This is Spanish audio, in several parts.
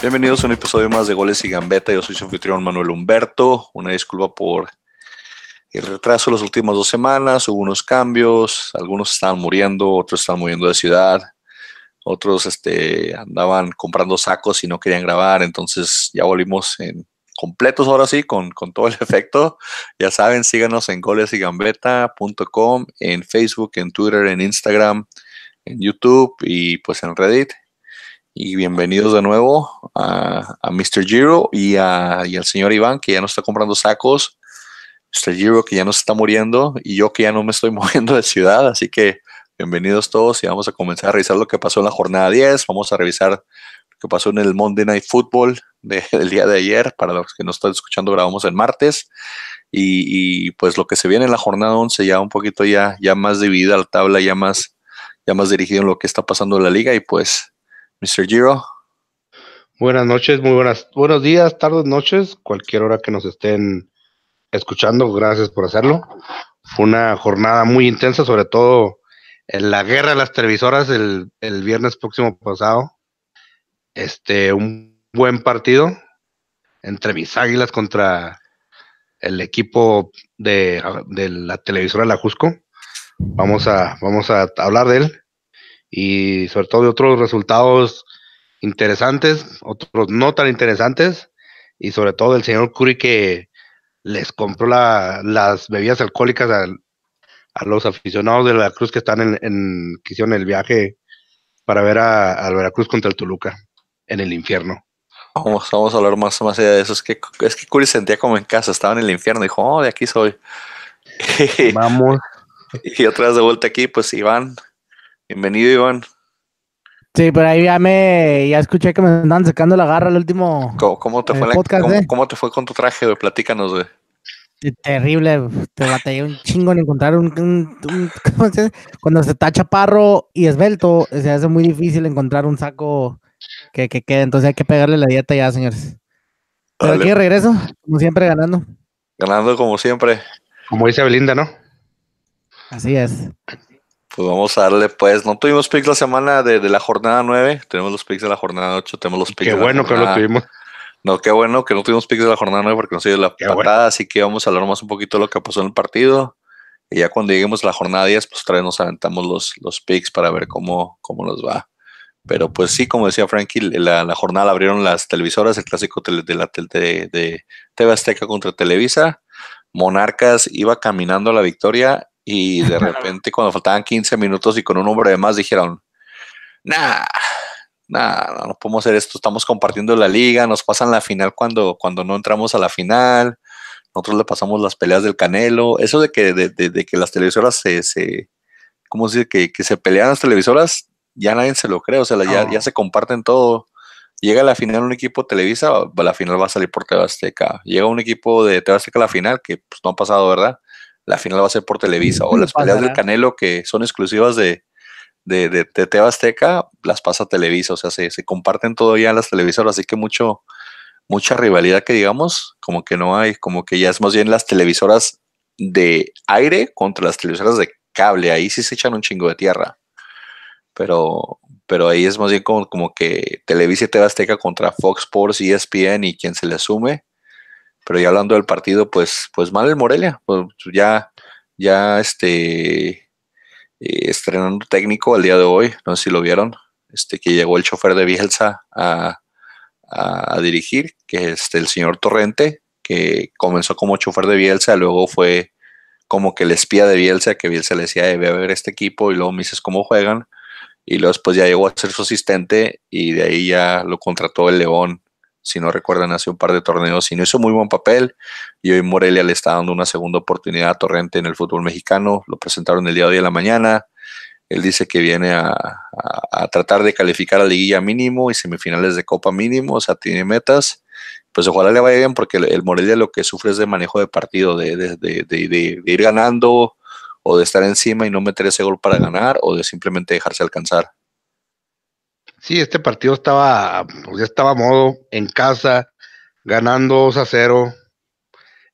Bienvenidos a un episodio más de Goles y Gambeta. Yo soy su anfitrión Manuel Humberto. Una disculpa por el retraso de las últimas dos semanas. Hubo unos cambios. Algunos estaban muriendo, otros estaban muriendo de ciudad. Otros este, andaban comprando sacos y no querían grabar. Entonces ya volvimos en completos ahora sí, con, con todo el efecto. Ya saben, síganos en golesigambeta.com, en Facebook, en Twitter, en Instagram, en YouTube y pues en Reddit y bienvenidos de nuevo a, Mr. Giro y, a, y al señor Iván que ya no está comprando sacos, Mr. Giro que ya no está muriendo y yo que ya no me estoy moviendo de ciudad, así que bienvenidos todos y vamos a comenzar a revisar lo que pasó en la jornada 10, vamos a revisar lo que pasó en el Monday Night Football del día de ayer, para los que no están escuchando grabamos el martes y, y, pues lo que se viene en la jornada 11 ya un poquito ya, ya más dividida la tabla, ya más, ya más dirigido en lo que está pasando en la liga y pues Mr. Giro. Buenas noches, muy buenas, buenos días, tardes, noches, cualquier hora que nos estén escuchando, gracias por hacerlo. Fue una jornada muy intensa, sobre todo en la guerra de las televisoras el, viernes próximo pasado. Este, un buen partido entre mis águilas contra el equipo de, de la televisora La Jusco. Vamos a, vamos a hablar de él y sobre todo de otros resultados interesantes, otros no tan interesantes, y sobre todo el señor Curry que les compró las bebidas alcohólicas a, los aficionados de Veracruz que están en, que hicieron el viaje para ver a, al Veracruz contra el Toluca en el infierno. Vamos, vamos a hablar más, más allá de eso. Es que, es que Curry sentía como en casa, estaba en el infierno, dijo, oh, de aquí soy. Vamos. y otra vez de vuelta aquí, pues Iván, Bienvenido, Iván. Sí, pero ahí ya me, ya escuché que me andaban sacando la garra el último ¿Cómo, te, fue eh, ¿cómo, te fue con tu traje, güey? Platícanos, güey. Terrible, te batallé un chingo en encontrar un, ¿cómo se cuando se está chaparro y esbelto, se hace muy difícil encontrar un saco que, que quede, entonces hay que pegarle la dieta ya, señores. Pero aquí regreso, como siempre, ganando. Ganando como siempre. Como dice Belinda, ¿no? Así es. Pues vamos a darle, pues, no tuvimos picks la semana de, la jornada 9, tenemos los picks de la jornada 8, tenemos los picks Qué bueno que lo tuvimos. No, qué bueno que no tuvimos picks de la jornada 9 porque no se dio la patada, así que vamos a hablar más un poquito de lo que pasó en el partido. Y ya cuando lleguemos a la jornada 10, pues otra vez nos aventamos los, los picks para ver cómo, cómo nos va. Pero pues sí, como decía Frankie, la, la jornada la abrieron las televisoras, el clásico de, la, de, de TV Azteca contra Televisa. Monarcas iba caminando a la victoria y de repente cuando faltaban 15 minutos y con un hombre de más dijeron, nah, nah, no podemos hacer esto, estamos compartiendo la liga, nos pasan la final cuando, cuando no entramos a la final, nosotros le pasamos las peleas del Canelo, eso de que, de, que las televisoras se, se ¿cómo se dice? Que, que, se pelean las televisoras, ya nadie se lo cree, o sea, ya, ya, se comparten todo. Llega a la final un equipo Televisa, la final va a salir por TV Llega un equipo de TV a la final, que pues, no ha pasado, ¿verdad? La final va a ser por Televisa, o las peleas del Canelo que son exclusivas de, de, de, Azteca, las pasa Televisa, o sea, se, se comparten en las televisoras, así que mucho, mucha rivalidad que digamos, como que no hay, como que ya es más bien las televisoras de aire contra las televisoras de cable, ahí sí se echan un chingo de tierra, pero, pero ahí es más bien como, como que Televisa y TV Azteca contra Fox Sports, ESPN y quien se le asume, pero ya hablando del partido, pues, pues mal el Morelia, pues ya, ya este eh, estrenando técnico el día de hoy, no sé si lo vieron, este que llegó el chofer de Bielsa a, a, dirigir, que es el señor Torrente, que comenzó como chofer de Bielsa, luego fue como que el espía de Bielsa, que Bielsa le decía, ve a ver este equipo, y luego me dices cómo juegan, y luego después ya llegó a ser su asistente, y de ahí ya lo contrató el León si no recuerdan, hace un par de torneos y no hizo muy buen papel. Y hoy Morelia le está dando una segunda oportunidad a Torrente en el fútbol mexicano. Lo presentaron el día de hoy en la mañana. Él dice que viene a, tratar de calificar a liguilla mínimo y semifinales de copa mínimo, o sea, tiene metas. Pues ojalá le vaya bien porque el, Morelia lo que sufre es de manejo de partido, de, de ir ganando o de estar encima y no meter ese gol para ganar o de simplemente dejarse alcanzar. Sí, este partido estaba, pues ya estaba a modo, en casa, ganando 2 a 0.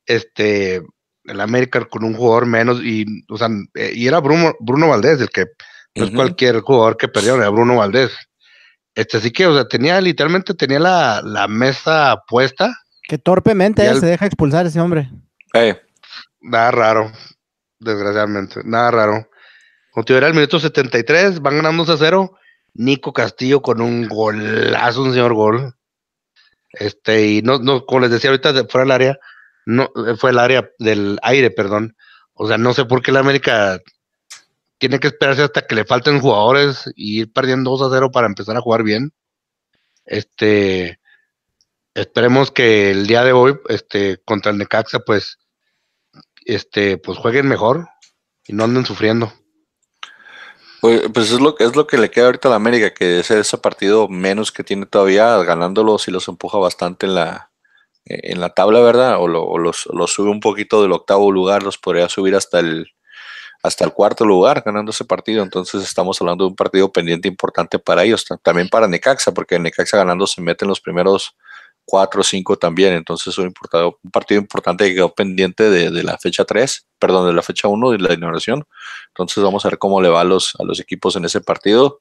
Este, el América con un jugador menos, y, o sea, eh, y era Bruno, Bruno Valdés, el que no es cualquier jugador que perdió, era Bruno Valdés. Este sí que, o sea, tenía literalmente tenía la, mesa puesta. Que torpemente se deja expulsar ese hombre. Nada raro, desgraciadamente, nada raro. Continuará el minuto 73, van ganando a cero. Nico Castillo con un golazo, un señor gol. Este, y no, no, como les decía ahorita, fuera del área, no, fue el área del aire, perdón. O sea, no sé por qué la América tiene que esperarse hasta que le falten jugadores y ir perdiendo 2 a 0 para empezar a jugar bien. Este, esperemos que el día de hoy, este, contra el Necaxa, pues, este, pues jueguen mejor y no anden sufriendo. Pues, pues, es lo que es lo que le queda ahorita a la América, que es ese partido menos que tiene todavía, ganándolos y los empuja bastante en la, en la tabla, ¿verdad? O, lo, los, los, sube un poquito del octavo lugar, los podría subir hasta el hasta el cuarto lugar ganando ese partido. Entonces estamos hablando de un partido pendiente importante para ellos, también para Necaxa, porque Necaxa ganando se mete en los primeros cuatro o cinco también. Entonces un, un partido importante que quedó pendiente de, la fecha 3, perdón, de la fecha 1 de la inauguración. Entonces vamos a ver cómo le va a los, a los equipos en ese partido.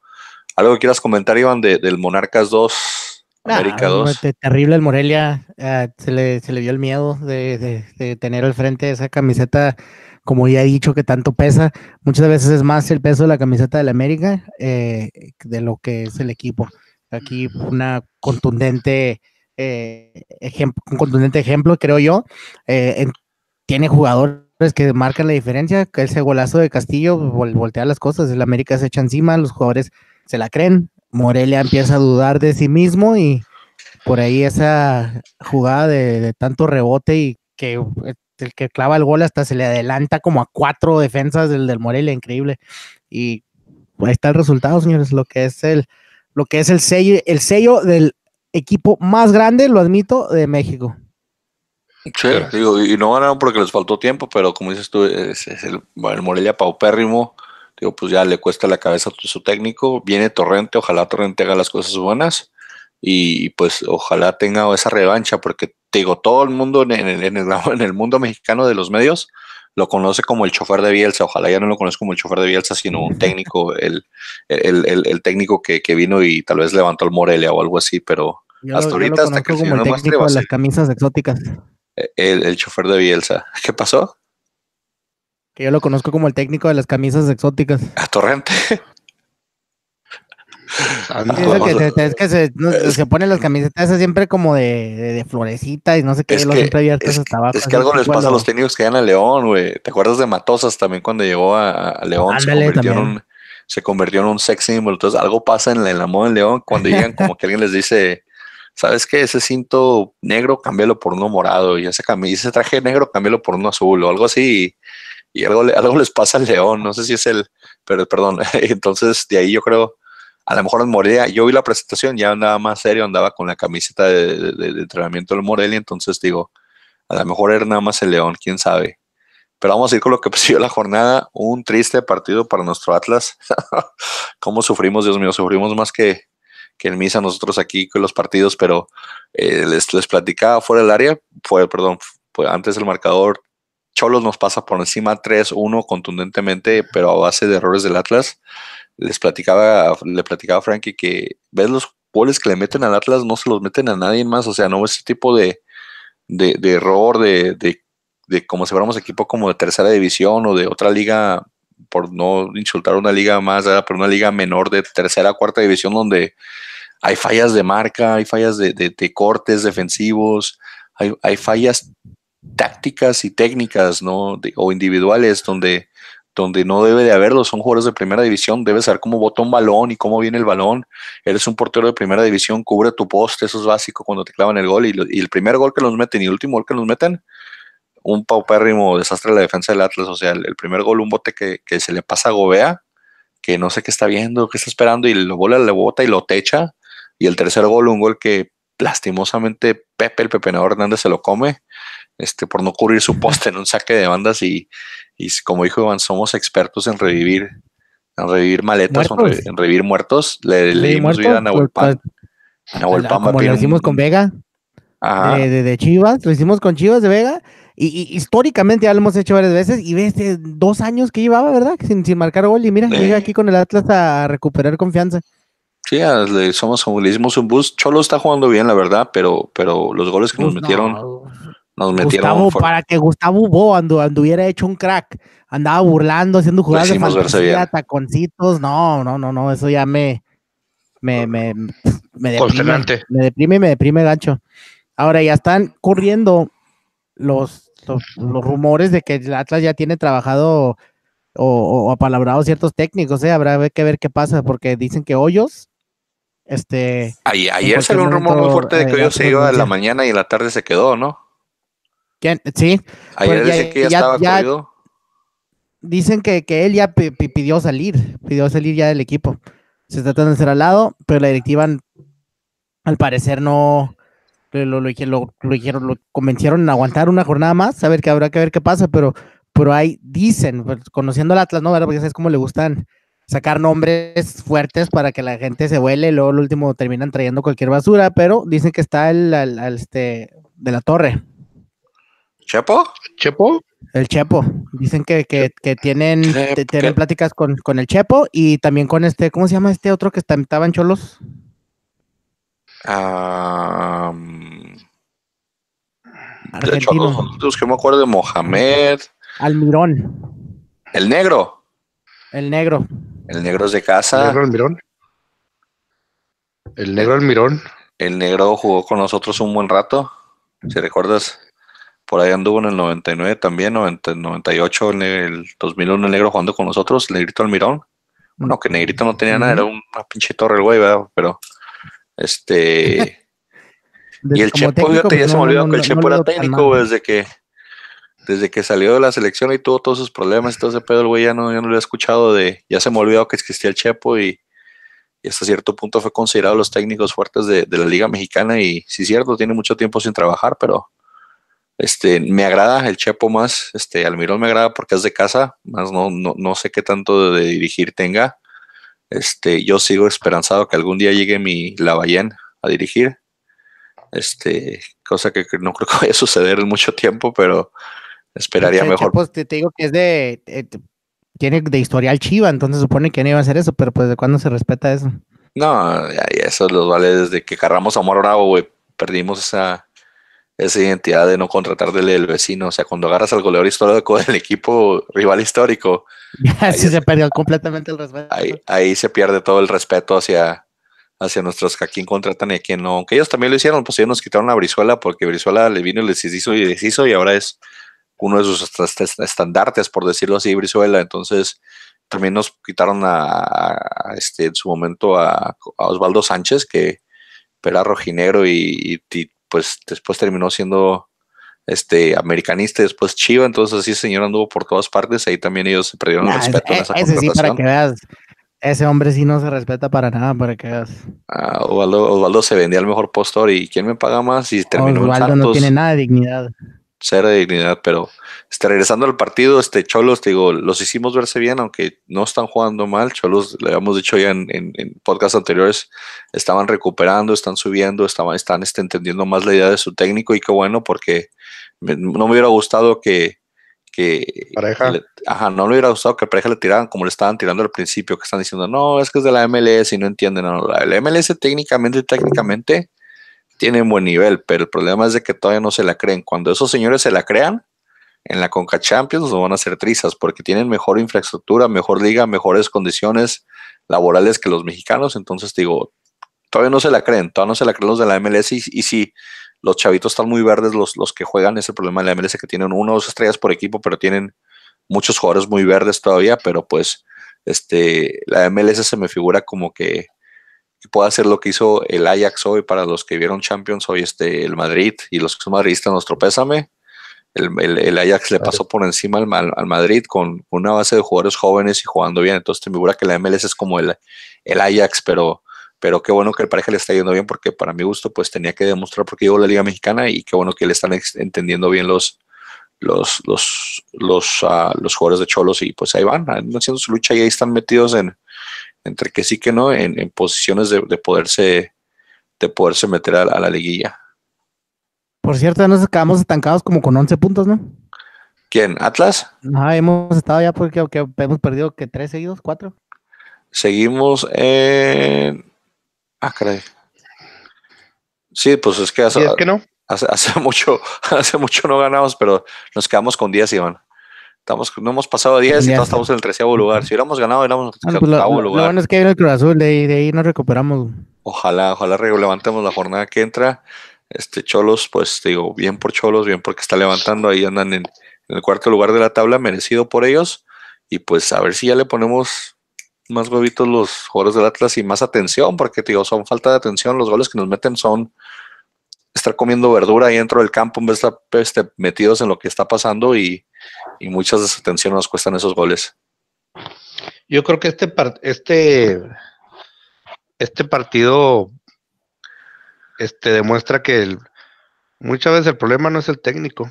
¿Algo que quieras comentar, Iván, del Monarcas 2, América 2? Terrible el Morelia, eh, se, le, se le dio el miedo de, de tener al frente esa camiseta como ya he dicho que tanto pesa, muchas veces es más el peso de la camiseta del América eh, de lo que es el equipo. Aquí una contundente eh, ejemplo, un contundente ejemplo, creo yo. Eh, tiene jugadores que marcan la diferencia, que ese golazo de Castillo voltea las cosas, el América se echa encima, los jugadores se la creen, Morelia empieza a dudar de sí mismo y por ahí esa jugada de tanto rebote y que el que clava el gol hasta se le adelanta como a cuatro defensas del, del Morelia, increíble. Y ahí está el resultado, señores, lo que es el, lo que es el sello, el sello del equipo más grande, lo admito, de México. Sí, digo, y no ganaron porque les faltó tiempo, pero como dices tú, es, el, el, Morelia paupérrimo, digo, pues ya le cuesta la cabeza a su técnico, viene Torrente, ojalá Torrente haga las cosas buenas, y pues ojalá tenga esa revancha, porque te digo, todo el mundo en el, en, el, mundo mexicano de los medios lo conoce como el chofer de Bielsa, ojalá ya no lo conozca como el chofer de Bielsa, sino un técnico, el, el, técnico que, vino y tal vez levantó el Morelia o algo así, pero hasta ahorita, hasta que el señor no de las camisas exóticas. E, el, chofer de Bielsa. ¿Qué pasó? Que yo lo conozco como el técnico de las camisas exóticas. A Torrente. es que, se, se, ponen las camisetas siempre como de, de, florecita y no sé qué, es lo que, siempre es, hasta abajo. Es que algo les pasa a los técnicos que llegan a León, güey. ¿Te acuerdas de Matosas también cuando llegó a, León? se, convirtió en un, se convirtió en un sex symbol. Entonces, algo pasa en, en la moda en León cuando llegan, como que alguien les dice, ¿sabes qué? Ese cinto negro, cámbialo por uno morado. Y ese, ese traje negro, cámbialo por uno azul o algo así. Y, y algo, algo les pasa al León. No sé si es el, pero perdón. Entonces, de ahí yo creo a lo mejor en Morelia, yo vi la presentación, ya andaba más serio, andaba con la camiseta de, entrenamiento del Morelia, entonces digo, a lo mejor era nada más el León, quién sabe. Pero vamos a ir con lo que presidió la jornada, un triste partido para nuestro Atlas. ¿Cómo sufrimos, Dios mío? Sufrimos más que, que en misa nosotros aquí con los partidos, pero eh, les, les platicaba fuera del área, fue, perdón, fue antes del marcador, Cholos nos pasa por encima 3-1 contundentemente, pero a base de errores del Atlas les platicaba, le platicaba a Frankie que ves los goles que le meten al Atlas, no se los meten a nadie más, o sea, no ese tipo de, de, error, de, de, como si fuéramos equipo como de tercera división o de otra liga, por no insultar una liga más, pero una liga menor de tercera, cuarta división donde hay fallas de marca, hay fallas de, de cortes defensivos, hay, hay, fallas tácticas y técnicas, ¿no? o individuales donde donde no debe de haberlo, son jugadores de primera división, debes saber cómo bota un balón y cómo viene el balón, eres un portero de primera división, cubre tu poste, eso es básico cuando te clavan el gol y, el primer gol que nos meten y el último gol que nos meten, un paupérrimo desastre de la defensa del Atlas, o sea, el, primer gol, un bote que, se le pasa a Gobea, que no sé qué está viendo, qué está esperando y lo bola, le bota y lo techa, y el tercer gol, un gol que lastimosamente Pepe, el pepenador Hernández, se lo come, este, por no cubrir su poste en un saque de bandas y, y como dijo Iván, somos expertos en revivir, en revivir maletas, en, revivir muertos. Le, dimos vida a Nahuel Pan. Nahuel Pan como lo hicimos con Vega. De, Chivas, lo hicimos con Chivas de Vega. Y, históricamente ya lo hemos hecho varias veces. Y ves, dos años que llevaba, ¿verdad? Sin, sin marcar gol. Y mira, llega aquí con el Atlas a recuperar confianza. Sí, le, somos, le hicimos un boost. Cholo está jugando bien, la verdad, pero, pero los goles que nos metieron, nos metieron. Gustavo, para que Gustavo Bo anduviera hecho un crack, andaba burlando, haciendo jugadas de fantasía, taconcitos. No, no, no, no, eso ya me, me, me, me deprime, me deprime y me deprime gancho. Ahora ya están corriendo los, los, rumores de que el Atlas ya tiene trabajado o, o apalabrado ciertos técnicos, ¿eh? habrá que ver qué pasa, porque dicen que Hoyos este. Ayer, salió un rumor muy fuerte de que hoy se iba en la mañana y en la tarde se quedó, ¿no? ¿Quién? Sí. Ayer pues que ya, estaba corrido. Dicen que, él ya pidió salir, pidió salir ya del equipo. Se trata de hacer al lado, pero la directiva, al parecer, no lo, lo, lo, convencieron en aguantar una jornada más, a ver que habrá que ver qué pasa, pero, pero ahí dicen, pues, conociendo al Atlas, ¿no? Porque sabes cómo le gustan sacar nombres fuertes para que la gente se vuele, luego lo último terminan trayendo cualquier basura, pero dicen que está el, este de la torre. ¿Chepo? ¿Chepo? El Chepo. Dicen que, tienen, tienen pláticas con, el Chepo y también con este, ¿cómo se llama este otro que está, estaba en Cholos? Argentino. los que me acuerdo de Mohamed. Almirón. El negro. El negro. El negro es de casa. El negro Almirón. El negro Almirón. El negro jugó con nosotros un buen rato. Si recuerdas, por ahí anduvo en el 99 también, 98, en el 2001 el negro jugando con nosotros, el negrito Almirón. Bueno, que negrito no tenía nada, era una pinche torre el güey, ¿verdad? Pero, este... y el Chepo, fíjate, ya pues, se me olvidó que el Chepo era técnico desde que desde que salió de la selección y tuvo todos sus problemas y todo ese pedo, el güey ya no, ya no lo he escuchado de, ya se me olvidó que existía el Chepo y, hasta cierto punto fue considerado los técnicos fuertes de, la Liga Mexicana y sí cierto, tiene mucho tiempo sin trabajar, pero este, me agrada el Chepo más, este, Almirón me agrada porque es de casa, más no, no, no sé qué tanto de, dirigir tenga. Este, yo sigo esperanzado que algún día llegue mi Lavallén a dirigir. Este, cosa que no creo que vaya a suceder en mucho tiempo, pero Esperaría mejor. Pues te, digo que es de. Eh, tiene de historial chiva, entonces supone que no iba a hacer eso, pero pues de cuándo se respeta eso. No, ya, eso los vale desde que cargamos a Amor Bravo, güey. Perdimos esa, esa identidad de no contratar del vecino. O sea, cuando agarras al goleador histórico del equipo rival histórico. sí, se perdió completamente el respeto. Ahí, ahí se pierde todo el respeto hacia, hacia nuestros que a quién contratan y a quién no. Aunque ellos también lo hicieron, pues ellos nos quitaron a Brizuela porque Brizuela le vino y les hizo y deshizo y ahora es uno de sus estandartes, por decirlo así, Brizuela. Entonces, también nos quitaron a, este, en su momento a, Osvaldo Sánchez, que era rojinegro y, pues después terminó siendo este americanista y después Chiva, entonces así el señor anduvo por todas partes, ahí también ellos se perdieron el respeto en esa ese sí, para que veas, ese hombre sí no se respeta para nada, para que veas. Ah, Osvaldo, se vendía al mejor postor y ¿quién me paga más? Y terminó Osvaldo no tiene nada de dignidad cero de dignidad, pero este, regresando al partido, este Cholos, digo, los hicimos verse bien, aunque no están jugando mal. Cholos, le habíamos dicho ya en, en, podcasts anteriores, estaban recuperando, están subiendo, estaban, están este, entendiendo más la idea de su técnico y qué bueno, porque no me hubiera gustado que, que pareja. ajá, no me hubiera gustado que pareja le tiraran como le estaban tirando al principio, que están diciendo, no, es que es de la MLS y no entienden. No, la MLS técnicamente, técnicamente tiene buen nivel, pero el problema es de que todavía no se la creen. Cuando esos señores se la crean, en la Conca Champions no van a hacer trizas porque tienen mejor infraestructura, mejor liga, mejores condiciones laborales que los mexicanos. Entonces digo, todavía no se la creen, todavía no se la creen los de la MLS y, si los chavitos están muy verdes, los, los que juegan, es el problema de la MLS que tienen una o dos estrellas por equipo, pero tienen muchos jugadores muy verdes todavía, pero pues este, la MLS se me figura como que pueda hacer lo que hizo el Ajax hoy para los que vieron Champions hoy, este, el Madrid y los que son madridistas, nuestro pésame. El, Ajax le pasó por encima al, Madrid con una base de jugadores jóvenes y jugando bien. Entonces te figura que la MLS es como el, el Ajax, pero, pero qué bueno que el pareja le está yendo bien porque para mi gusto pues tenía que demostrar por qué llegó la Liga Mexicana y qué bueno que le están entendiendo bien los, los, los, los, ah, los jugadores de Cholos y pues ahí van, haciendo su lucha y ahí están metidos en, entre que sí que no, en, posiciones de, poderse de poderse meter a, la liguilla. Por cierto, nos quedamos estancados como con 11 puntos, ¿no? ¿Quién? ¿Atlas? Ah, hemos estado ya porque hemos perdido que tres seguidos, cuatro. Seguimos en Ah, caray. Sí, pues es que hace, que no? hace, mucho, hace mucho no ganamos, pero nos quedamos con 10, Iván. Estamos, no hemos pasado 10 y estamos en el treceavo lugar. Si hubiéramos ganado, hubiéramos en el pues lugar. Lo bueno es que viene el Cruz Azul, de ahí, de ahí nos recuperamos. Ojalá, ojalá levantemos la jornada que entra. Este Cholos, pues digo, bien por Cholos, bien porque está levantando, ahí andan en, en el cuarto lugar de la tabla, merecido por ellos. Y pues a ver si ya le ponemos más huevitos los jugadores del Atlas y más atención, porque digo, son falta de atención. Los goles que nos meten son estar comiendo verdura ahí dentro del campo en vez de estar este, metidos en lo que está pasando y, y muchas desatenciones nos cuestan esos goles. Yo creo que este, este, este partido este, demuestra que muchas veces el problema no es el técnico.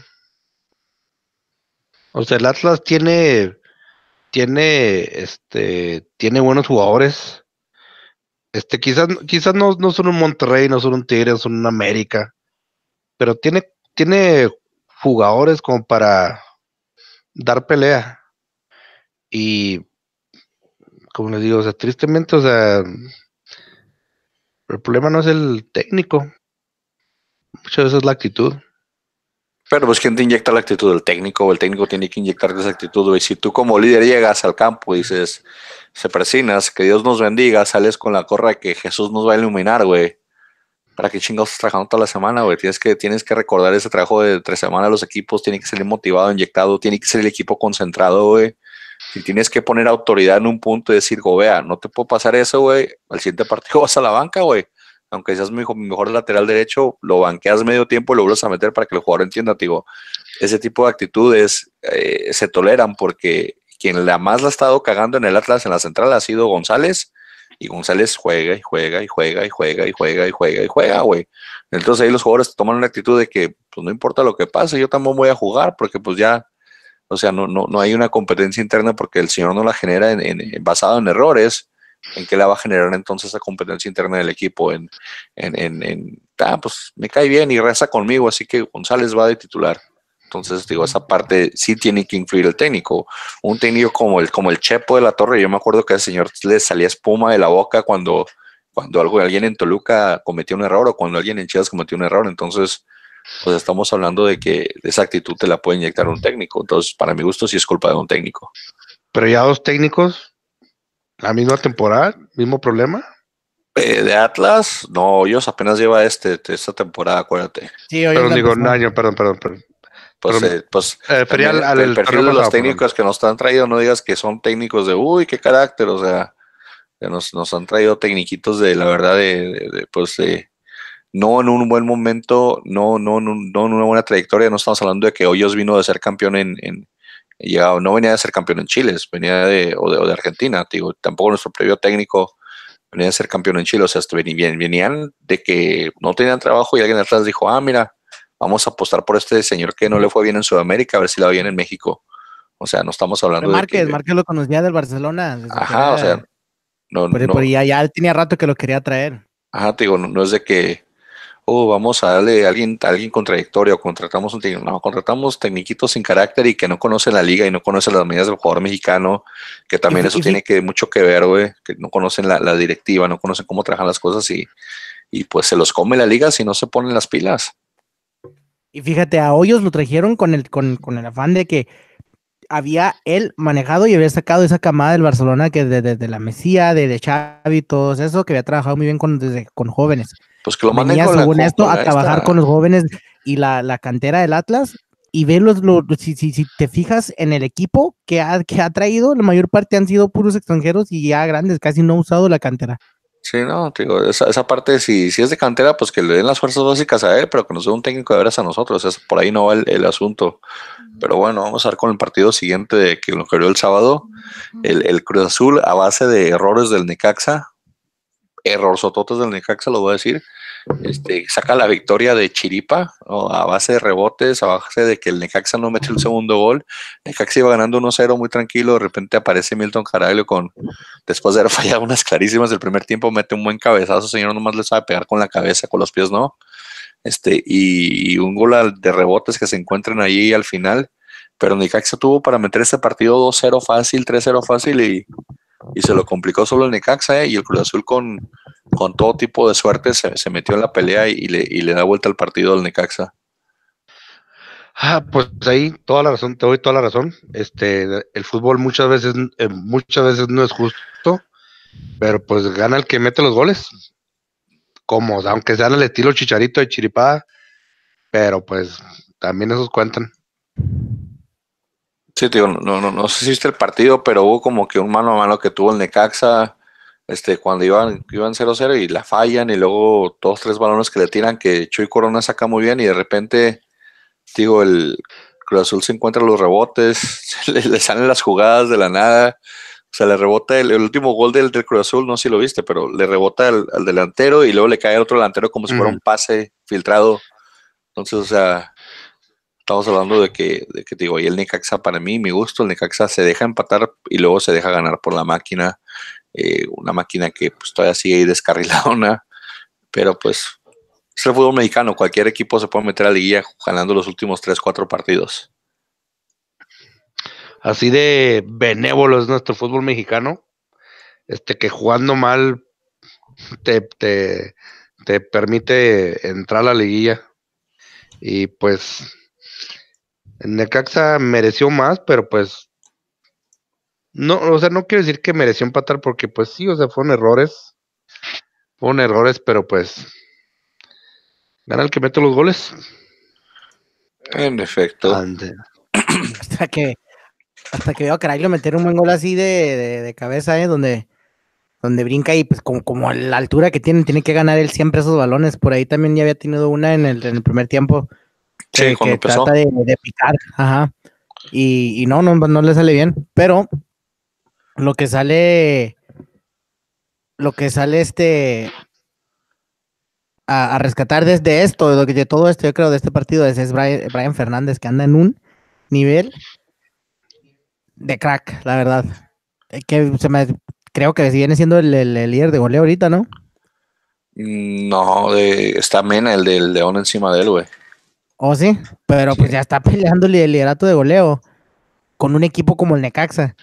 O sea, el Atlas tiene tiene, este, tiene buenos jugadores. Este, quizás, quizás no, no son un Monterrey, no son un Tigre, son un América, pero tiene, tiene jugadores como para dar pelea. Y, como les digo, o sea, tristemente, o sea, el problema no es el técnico, muchas veces es la actitud. Pero pues quién te inyecta la actitud del técnico, o el técnico tiene que inyectar esa actitud, güey. Si tú como líder llegas al campo y dices, se presinas, que Dios nos bendiga, sales con la corra que Jesús nos va a iluminar, güey. ¿Para qué chingados trabajando toda la semana, güey? Tienes que, tienes que recordar ese trabajo de tres semanas los equipos, tiene que ser motivado, inyectado, tiene que ser el equipo concentrado, güey. Si tienes que poner autoridad en un punto y decir, go, vea, no te puedo pasar eso, güey. Al siguiente partido vas a la banca, güey aunque seas mejor, mejor lateral derecho, lo banqueas medio tiempo y lo vuelves a meter para que el jugador entienda, digo, ese tipo de actitudes eh, se toleran porque quien la más la ha estado cagando en el Atlas en la central ha sido González y González juega y juega y juega y juega y juega y juega y juega, güey. Entonces ahí los jugadores toman una actitud de que pues no importa lo que pase, yo también voy a jugar porque pues ya, o sea, no, no, no hay una competencia interna porque el señor no la genera en, basado en errores en qué la va a generar entonces esa competencia interna del equipo en, en, en, ah, pues me cae bien y reza conmigo, así que González va de titular. Entonces, digo, esa parte sí tiene que influir el técnico. Un técnico como el, como el Chepo de la Torre, yo me acuerdo que al señor le salía espuma de la boca cuando, cuando algo, alguien en Toluca cometió un error o cuando alguien en Chivas cometió un error. Entonces, pues estamos hablando de que esa actitud te la puede inyectar un técnico. Entonces, para mi gusto, sí es culpa de un técnico. Pero ya dos técnicos ¿La misma temporada? ¿Mismo problema? Eh, de Atlas, no, ellos apenas lleva este, esta temporada, acuérdate. Sí, Pero digo, un año, perdón, perdón, perdón. Pues, eh, pues el, perfil de los técnicos que nos han traído, no digas que son técnicos de, uy, qué carácter, o sea, que nos, nos han traído técniquitos de, la verdad, de, pues, de, no en un buen momento, no, no, no, no en una buena trayectoria, no estamos hablando de que Hoyos vino de ser campeón en, en, llegado, no venía de ser campeón en Chile, venía de, o de, Argentina, digo, tampoco nuestro previo técnico venía de ser campeón en Chile, o sea, venían, venían de que no tenían trabajo y alguien atrás dijo, ah, mira, vamos a apostar por este señor que no le fue bien en Sudamérica, a ver si le va bien en México. O sea, no estamos hablando de Márquez, Márquez lo conocía del Barcelona. Ajá, o sea, no, pero, ya, ya tenía rato que lo quería traer. Ajá, digo, no es de que oh, vamos a darle a alguien, a alguien con trayectoria o contratamos un técnico. No, contratamos técnitos sin carácter y que no conocen la liga y no conocen las medidas del jugador mexicano, que también eso tiene que mucho que ver, güey, que no conocen la, directiva, no conocen cómo trabajan las cosas y, y pues se los come la liga si no se ponen las pilas. Y fíjate, a Hoyos lo trajeron con el, con, con el afán de que había él manejado y había sacado esa camada del Barcelona que desde de, la Mesía, de, de Xavi, todo eso, que había trabajado muy bien con, desde, con jóvenes. Pues que lo manden según esto, a trabajar con los jóvenes y la, la cantera del Atlas. Y ve los, si, si, si, te fijas en el equipo que ha, que ha traído, la mayor parte han sido puros extranjeros y ya grandes, casi no ha usado la cantera. Sí, no, digo, esa, esa parte, si, si es de cantera, pues que le den las fuerzas básicas a él, pero que nos dé un técnico de veras a nosotros. Es, por ahí no va el, el, asunto. Pero bueno, vamos a ver con el partido siguiente de que lo ocurrió el sábado. El, el Cruz Azul, a base de errores del Necaxa, error sototes del Necaxa, lo voy a decir. Este, saca la victoria de Chiripa a base de rebotes, a base de que el Necaxa no mete el segundo gol. Necaxa iba ganando 1-0 muy tranquilo. De repente aparece Milton Caraglio con, después de haber fallado unas clarísimas del primer tiempo, mete un buen cabezazo. Señor, nomás le sabe pegar con la cabeza, con los pies, ¿no? Este, y, un gol de rebotes que se encuentran ahí al final. Pero Necaxa tuvo para meter este partido 2-0 fácil, 3-0 fácil y y se lo complicó solo el Necaxa ¿eh? y el Cruz Azul con, con todo tipo de suerte se, metió en la pelea y, le, y le da vuelta al partido al Necaxa. Ah, pues ahí toda la razón, te doy toda la razón. Este, el fútbol muchas veces, eh, muchas veces no es justo, pero pues gana el que mete los goles. Como, aunque sean el estilo chicharito de chiripada, pero pues también esos cuentan. Sí, tío, no, no, no sé si viste el partido, pero hubo como que un mano a mano que tuvo el Necaxa, este, cuando iban, iban 0-0 y la fallan, y luego todos tres balones que le tiran, que Chuy Corona saca muy bien, y de repente, digo, el Cruz Azul se encuentra los rebotes, le, salen las jugadas de la nada, o sea, le rebota el, último gol del, del, Cruz Azul, no sé si lo viste, pero le rebota al, delantero y luego le cae al otro delantero como si fuera un pase filtrado. Entonces, o sea, estamos hablando de que, de que digo, y el Necaxa para mí, mi gusto, el Necaxa se deja empatar y luego se deja ganar por la máquina, eh, una máquina que pues todavía sigue ahí descarrilada, pero pues es el fútbol mexicano, cualquier equipo se puede meter a la liguilla ganando los últimos 3, 4 partidos. Así de benévolo es nuestro fútbol mexicano, este que jugando mal te, te, te permite entrar a la liguilla. Y pues Necaxa mereció más, pero pues no, o sea, no quiero decir que mereció empatar porque pues sí, o sea, fueron errores. Fueron errores, pero pues gana el que mete los goles. En efecto. hasta que hasta que veo a Caraglio meter un buen gol así de, de, cabeza, ¿eh? donde, donde brinca y pues como, como a la altura que tiene, tiene que ganar él siempre esos balones. Por ahí también ya había tenido una en el, en el primer tiempo que, trata de, picar, ajá. Y, no, no, no le sale bien, pero lo que sale, lo que sale este a, rescatar desde esto, de, todo esto, yo creo, de este partido, es, es Brian, Fernández, que anda en un nivel de crack, la verdad. Que se me, creo que viene siendo el, líder de goleo ahorita, ¿no? Mm, no, de, está Mena, el del León encima de él, güey. Oh, sí, pero pues ya está peleando el liderato de goleo con un equipo como el Necaxa.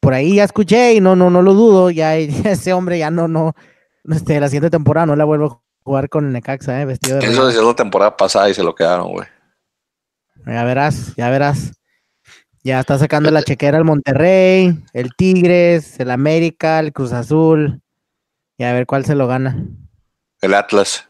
Por ahí ya escuché y no, no, no lo dudo, ya ese hombre ya no, no, este, la siguiente temporada no la vuelvo a jugar con el Necaxa, eh, vestido de Eso decía la temporada pasada y se lo quedaron, güey. Ya verás, ya verás. Ya está sacando la chequera el Monterrey, el Tigres, el América, el Cruz Azul. Y a ver cuál se lo gana. El Atlas.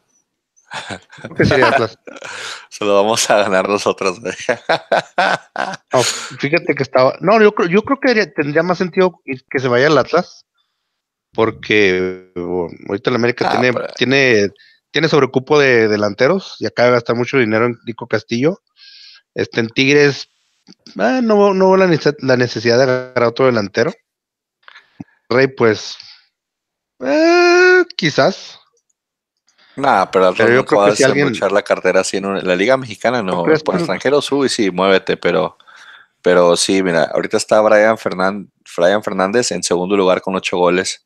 Se lo vamos a ganar nosotros. fíjate que estaba. No, yo, yo creo que tendría más sentido que se vaya al Atlas. Porque ahorita el América ah, tiene, tiene, tiene sobrecupo de delanteros y acaba de gastar mucho dinero en Nico Castillo. Este, en Tigres eh, no, no la, la necesidad de agarrar otro delantero. Rey, pues eh, quizás. Nada, pero, pero yo creo que si alguien echar la cartera así en la liga mexicana no, por extranjero sube sí, muévete, pero pero sí, mira, ahorita está Brian, Fernández en segundo lugar con ocho goles.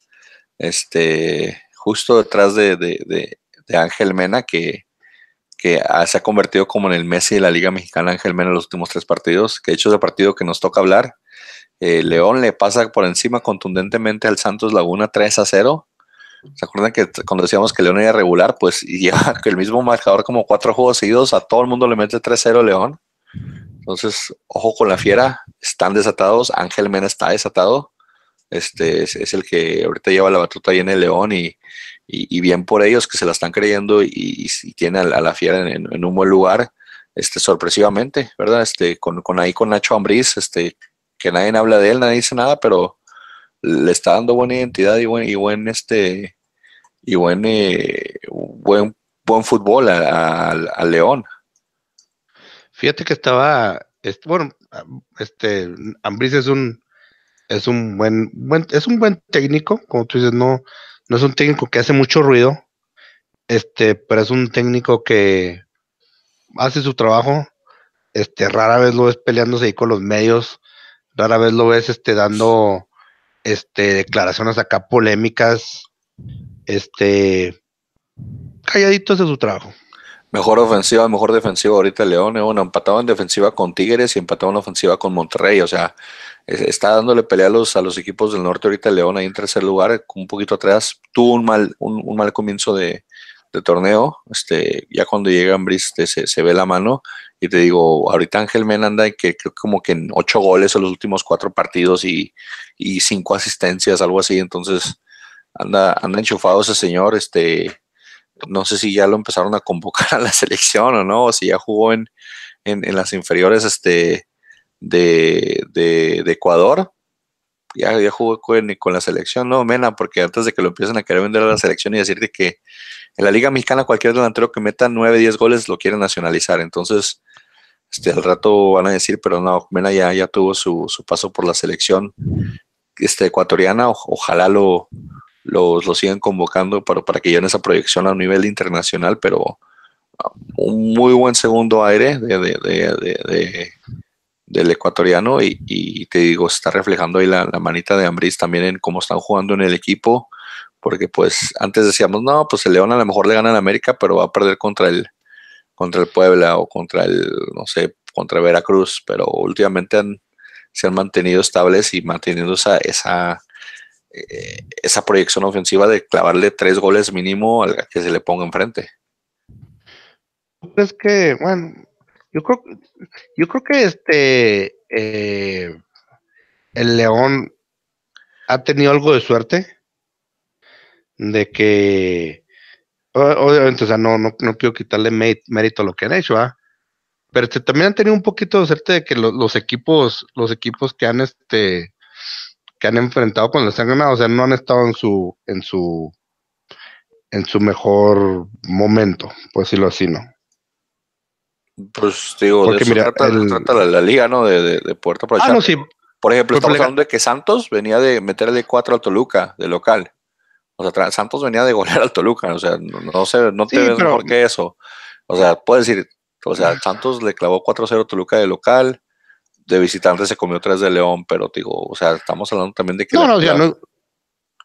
Este, justo detrás de, de, de, Ángel Mena, que, que se ha convertido como en el Messi de la Liga Mexicana, Ángel Mena, en los últimos tres partidos, que de hecho es el partido que nos toca hablar. Eh, León le pasa por encima contundentemente al Santos Laguna 3 a 0 ¿Se acuerdan que cuando decíamos que León era regular, pues y lleva el mismo marcador como cuatro juegos seguidos, a todo el mundo le mete 3-0 León? Entonces, ojo con la fiera, están desatados, Ángel Mena está desatado, este es, el que ahorita lleva la batuta ahí en el León y, bien por ellos que se la están creyendo y, tiene a, la fiera en, un buen lugar, este sorpresivamente, ¿verdad? Este con, con ahí con Nacho Ambriz, este que nadie habla de él, nadie dice nada, pero le está dando buena identidad y buen, y buen este y buen eh, buen buen fútbol al León. Fíjate que estaba, bueno, este Ambris es un es un buen, buen es un buen técnico, como tú dices, no no es un técnico que hace mucho ruido, este, pero es un técnico que hace su trabajo, este, rara vez lo ves peleándose ahí con los medios, rara vez lo ves este dando este, declaraciones acá polémicas, este, calladitos de su trabajo. Mejor ofensiva, mejor defensiva ahorita León, ¿eh? bueno, empatado en defensiva con Tigres y empatado en ofensiva con Monterrey, o sea, está dándole pelea a los, a los equipos del norte ahorita León ahí en tercer lugar, un poquito atrás, tuvo un mal, un, mal comienzo de, torneo, este, ya cuando llega Ambris se, se, ve la mano, y te digo, ahorita Ángel Mena anda que creo como que en ocho goles en los últimos cuatro partidos y, y cinco asistencias, algo así, entonces anda, anda enchufado ese señor, este, no sé si ya lo empezaron a convocar a la selección o no, o si ya jugó en, en, las inferiores este, de, de, Ecuador. Ya, ya jugó con, con, la selección, no, Mena, porque antes de que lo empiecen a querer vender a la selección y decirte que en la Liga Mexicana cualquier delantero que meta 9, 10 goles lo quiere nacionalizar. Entonces, este, al rato van a decir, pero no, Mena ya, ya tuvo su, su paso por la selección este, ecuatoriana, ojalá lo, los, los siguen convocando para, para que lleven esa proyección a un nivel internacional, pero ah, un muy buen segundo aire de, del ecuatoriano y, te digo, está reflejando ahí la, manita de Ambris también en cómo están jugando en el equipo, porque pues antes decíamos, no, pues el León a lo mejor le gana en América, pero va a perder contra el, contra el Puebla o contra el, no sé, contra Veracruz, pero últimamente han, se han mantenido estables y manteniendo esa, esa eh, esa proyección ofensiva de clavarle tres goles mínimo al que se le ponga enfrente. Es que, bueno, yo creo, yo creo que este eh, el León ha tenido algo de suerte de que obviamente, o sea, no, no, quiero quitarle mérito a lo que han hecho, ¿ah? pero este, también han tenido un poquito de suerte de que los equipos, los equipos que han este que han enfrentado cuando les han ganado, o sea, no han estado en su, en su, en su mejor momento, por decirlo así, ¿no? Pues digo, Porque, de mira, trata, la, liga, ¿no? De, de, de poder aprovechar. Ah, no, sí. Por ejemplo, estamos hablando de que Santos venía de meterle cuatro al Toluca de local. O sea, Santos venía de golear al Toluca. O sea, no, sé, no te ves mejor que eso. O sea, puedes decir, o sea, Santos le clavó 4-0 a Toluca de local de visitante se comió tres de León, pero digo, o sea, estamos hablando también de que. No, no, no,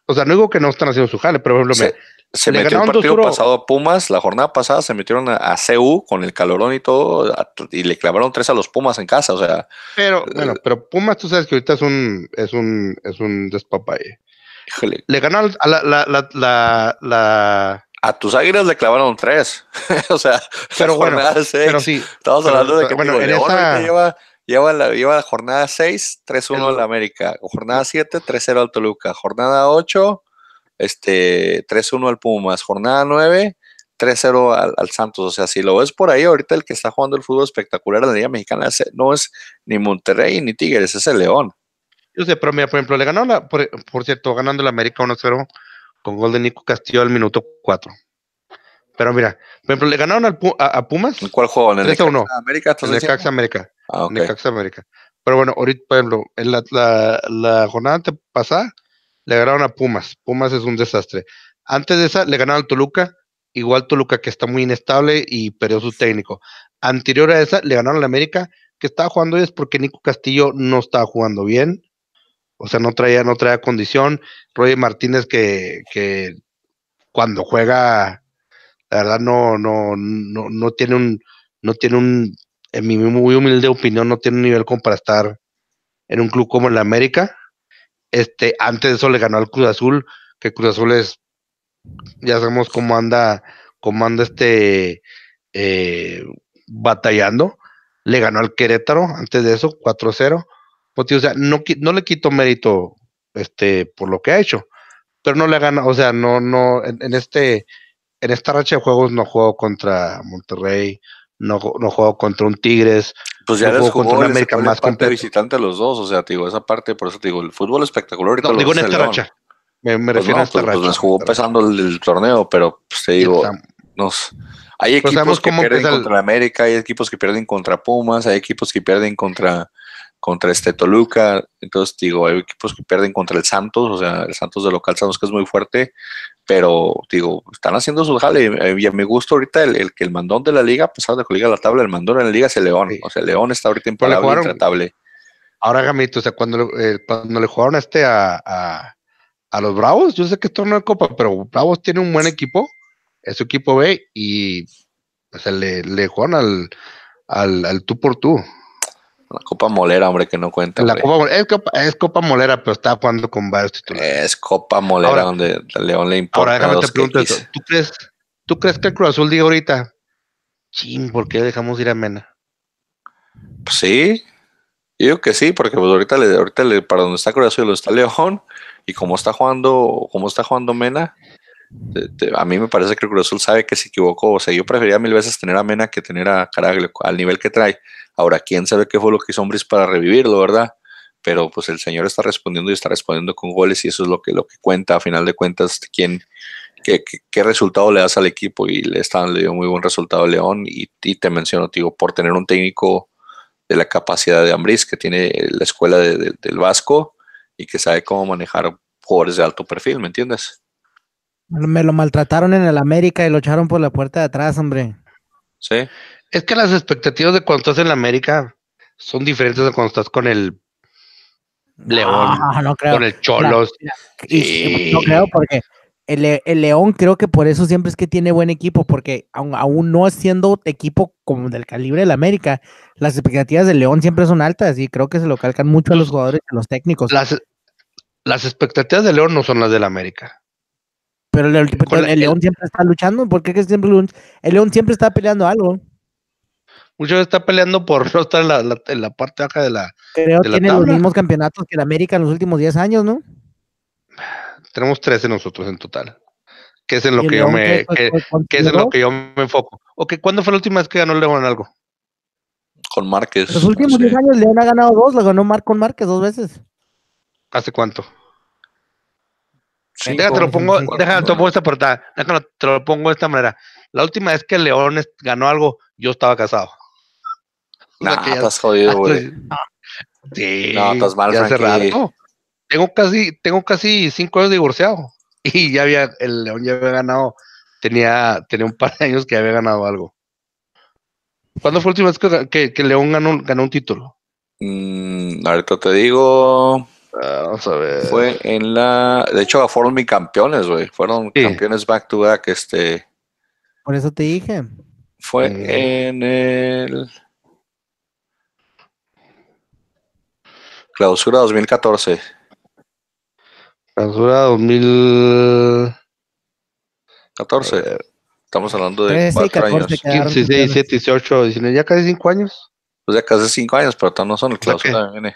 o sea, no digo que no están haciendo su jale, pero por ejemplo, se, se metió el partido pasado a Pumas, la jornada pasada se metieron a, a, CU con el calorón y todo, y le clavaron tres a los Pumas en casa, o sea. Pero, bueno, pero Pumas, tú sabes que ahorita es un, es un, es un despapalle. Híjole. Le ganó a la, la, la, la, a tus águilas le clavaron tres. o sea, pero bueno, pero sí. Estamos hablando de que bueno, en esa... lleva Lleva la, lleva la jornada 6, 3-1 al América. Jornada 7, 3-0 al Toluca. Jornada 8, este, 3-1 al Pumas. Jornada 9, 3-0 al, Santos. O sea, si lo ves por ahí, ahorita el que está jugando el fútbol espectacular en la Liga Mexicana no es ni Monterrey ni Tigres, es el León. Yo sé, pero mira, por ejemplo, le ganó, la, por, cierto, ganando el América 1-0 con gol de Nico Castillo al minuto 4. Pero mira, por ejemplo, le ganaron a, Pumas. ¿En cuál juego? ¿En el América? En el Caxa América. Ah, América. Pero bueno, ahorita, por ejemplo, en la, la, jornada pasada le ganaron a Pumas. Pumas es un desastre. Antes de esa le ganaron al Toluca, igual Toluca que está muy inestable y perdió su técnico. Anterior a esa le ganaron al América, que estaba jugando es porque Nico Castillo no estaba jugando bien. O sea, no traía, no traía condición. Roger Martínez que, que cuando juega, la verdad no, no, no, no tiene un, no tiene un en mi muy humilde opinión, no tiene un nivel como para estar en un club como el América. Este, antes de eso le ganó al Cruz Azul, que Cruz Azul es, ya sabemos cómo anda, cómo anda este eh, batallando. Le ganó al Querétaro, antes de eso, 4-0. Pues, o sea, no, no le quito mérito este, por lo que ha hecho, pero no le gana, o sea, no, no, en, en este, en esta racha de juegos no juego contra Monterrey, no, no juego contra un Tigres. Pues ya no jugó contra un América más visitante a los dos, o sea, digo, esa parte, por eso te digo, el fútbol espectacular. No, digo en esta racha. Me, me pues refiero a esta pues, pues racha. Pues les jugó pesando el, torneo, pero pues te digo, nos, hay equipos que pierden contra América, hay equipos que pierden contra Pumas, hay equipos que pierden contra contra este Toluca, entonces digo, hay equipos que pierden contra el Santos, o sea, el Santos de local sabemos que es muy fuerte, pero digo, están haciendo su jale. Y me gusta ahorita el, que el mandón de la liga, a pesar de que liga la tabla, el mandón en la liga es el León, o sea, el León está ahorita imparable, intratable. Ahora, Gamito, o sea, cuando, eh, cuando le jugaron a este a, a, los Bravos, yo sé que es torneo de Copa, pero Bravos tiene un buen equipo, es su equipo B y O sea, le, le juegan al, al, al tú por tú. La Copa Molera, hombre, que no cuenta. La Copa, es, Copa, es Copa Molera, pero está jugando con varios titulares. Es Copa Molera ahora, donde a León le importa. Ahora déjame te pregunto. ¿Tú crees, ¿Tú crees que el Cruz Azul diga ahorita? Ching, ¿por qué dejamos ir a Mena? Pues sí, yo digo que sí, porque pues ahorita le, ahorita le, para donde está Cruz Azul está León, y como está jugando, como está jugando Mena, a mí me parece que Cruz Azul sabe que se equivocó. O sea, yo preferiría mil veces tener a Mena que tener a Caraglio al nivel que trae. Ahora, quién sabe qué fue lo que hizo Hombres para revivirlo, ¿verdad? Pero pues el señor está respondiendo y está respondiendo con goles y eso es lo que, lo que cuenta a final de cuentas quién, qué, qué, qué resultado le das al equipo y le, están, le dio muy buen resultado a León y, y, te menciono, digo, por tener un técnico de la capacidad de Ambris que tiene la escuela de, del Vasco y que sabe cómo manejar jugadores de alto perfil, ¿me entiendes? Me lo maltrataron en el América y lo echaron por la puerta de atrás, hombre. Sí. Es que las expectativas de cuando estás en la América son diferentes de cuando estás con el León, no, no creo. con el Cholos. Mira, mira, sí. No creo porque el, el, León creo que por eso siempre es que tiene buen equipo, porque aún, aún no siendo equipo como del calibre del América, las expectativas del León siempre son altas y creo que se lo calcan mucho a los jugadores y a los técnicos. Las, las expectativas del León no son las del América. Pero el, el, el, León siempre está luchando, porque siempre el León siempre está peleando algo. Muchas veces está peleando por no estar en la, la, en la parte baja de la. Creo que tiene los mismos campeonatos que el América en los últimos 10 años, ¿no? Tenemos 13 nosotros en total. Que es en lo que yo me. Que, que es en lo que yo me enfoco. Ok, ¿cuándo fue la última vez que ganó León algo? Con Márquez. Los últimos 10 años León ha ganado dos, lo ganó Mar con Márquez dos veces. ¿Hace cuánto? Sí, déjate lo pongo, déjate lo pongo esta portada, déjate te lo pongo de esta manera. La última vez que León ganó algo, yo estaba casado. No, nah, estás jodido, güey. Sí, no, estás mal, ya hace rato. Tengo casi, tengo casi cinco años divorciado. Y ya había, el León ya había ganado, tenía, tenía un par de años que había ganado algo. ¿Cuándo fue la última vez que, que, que León ganó, ganó un título? Mm, ahorita te digo. Vamos a ver. Fue en la. De hecho, fueron mi campeones, güey. Fueron sí. campeones back to back. Este. Por eso te dije. Fue eh. en el. Clausura 2014. Clausura 2014. Eh, Estamos hablando de 13, 4 años. 15, 16, 17, 18, 19, ya casi 5 años. Pues ya casi 5 años, pero no son el clausura. Okay.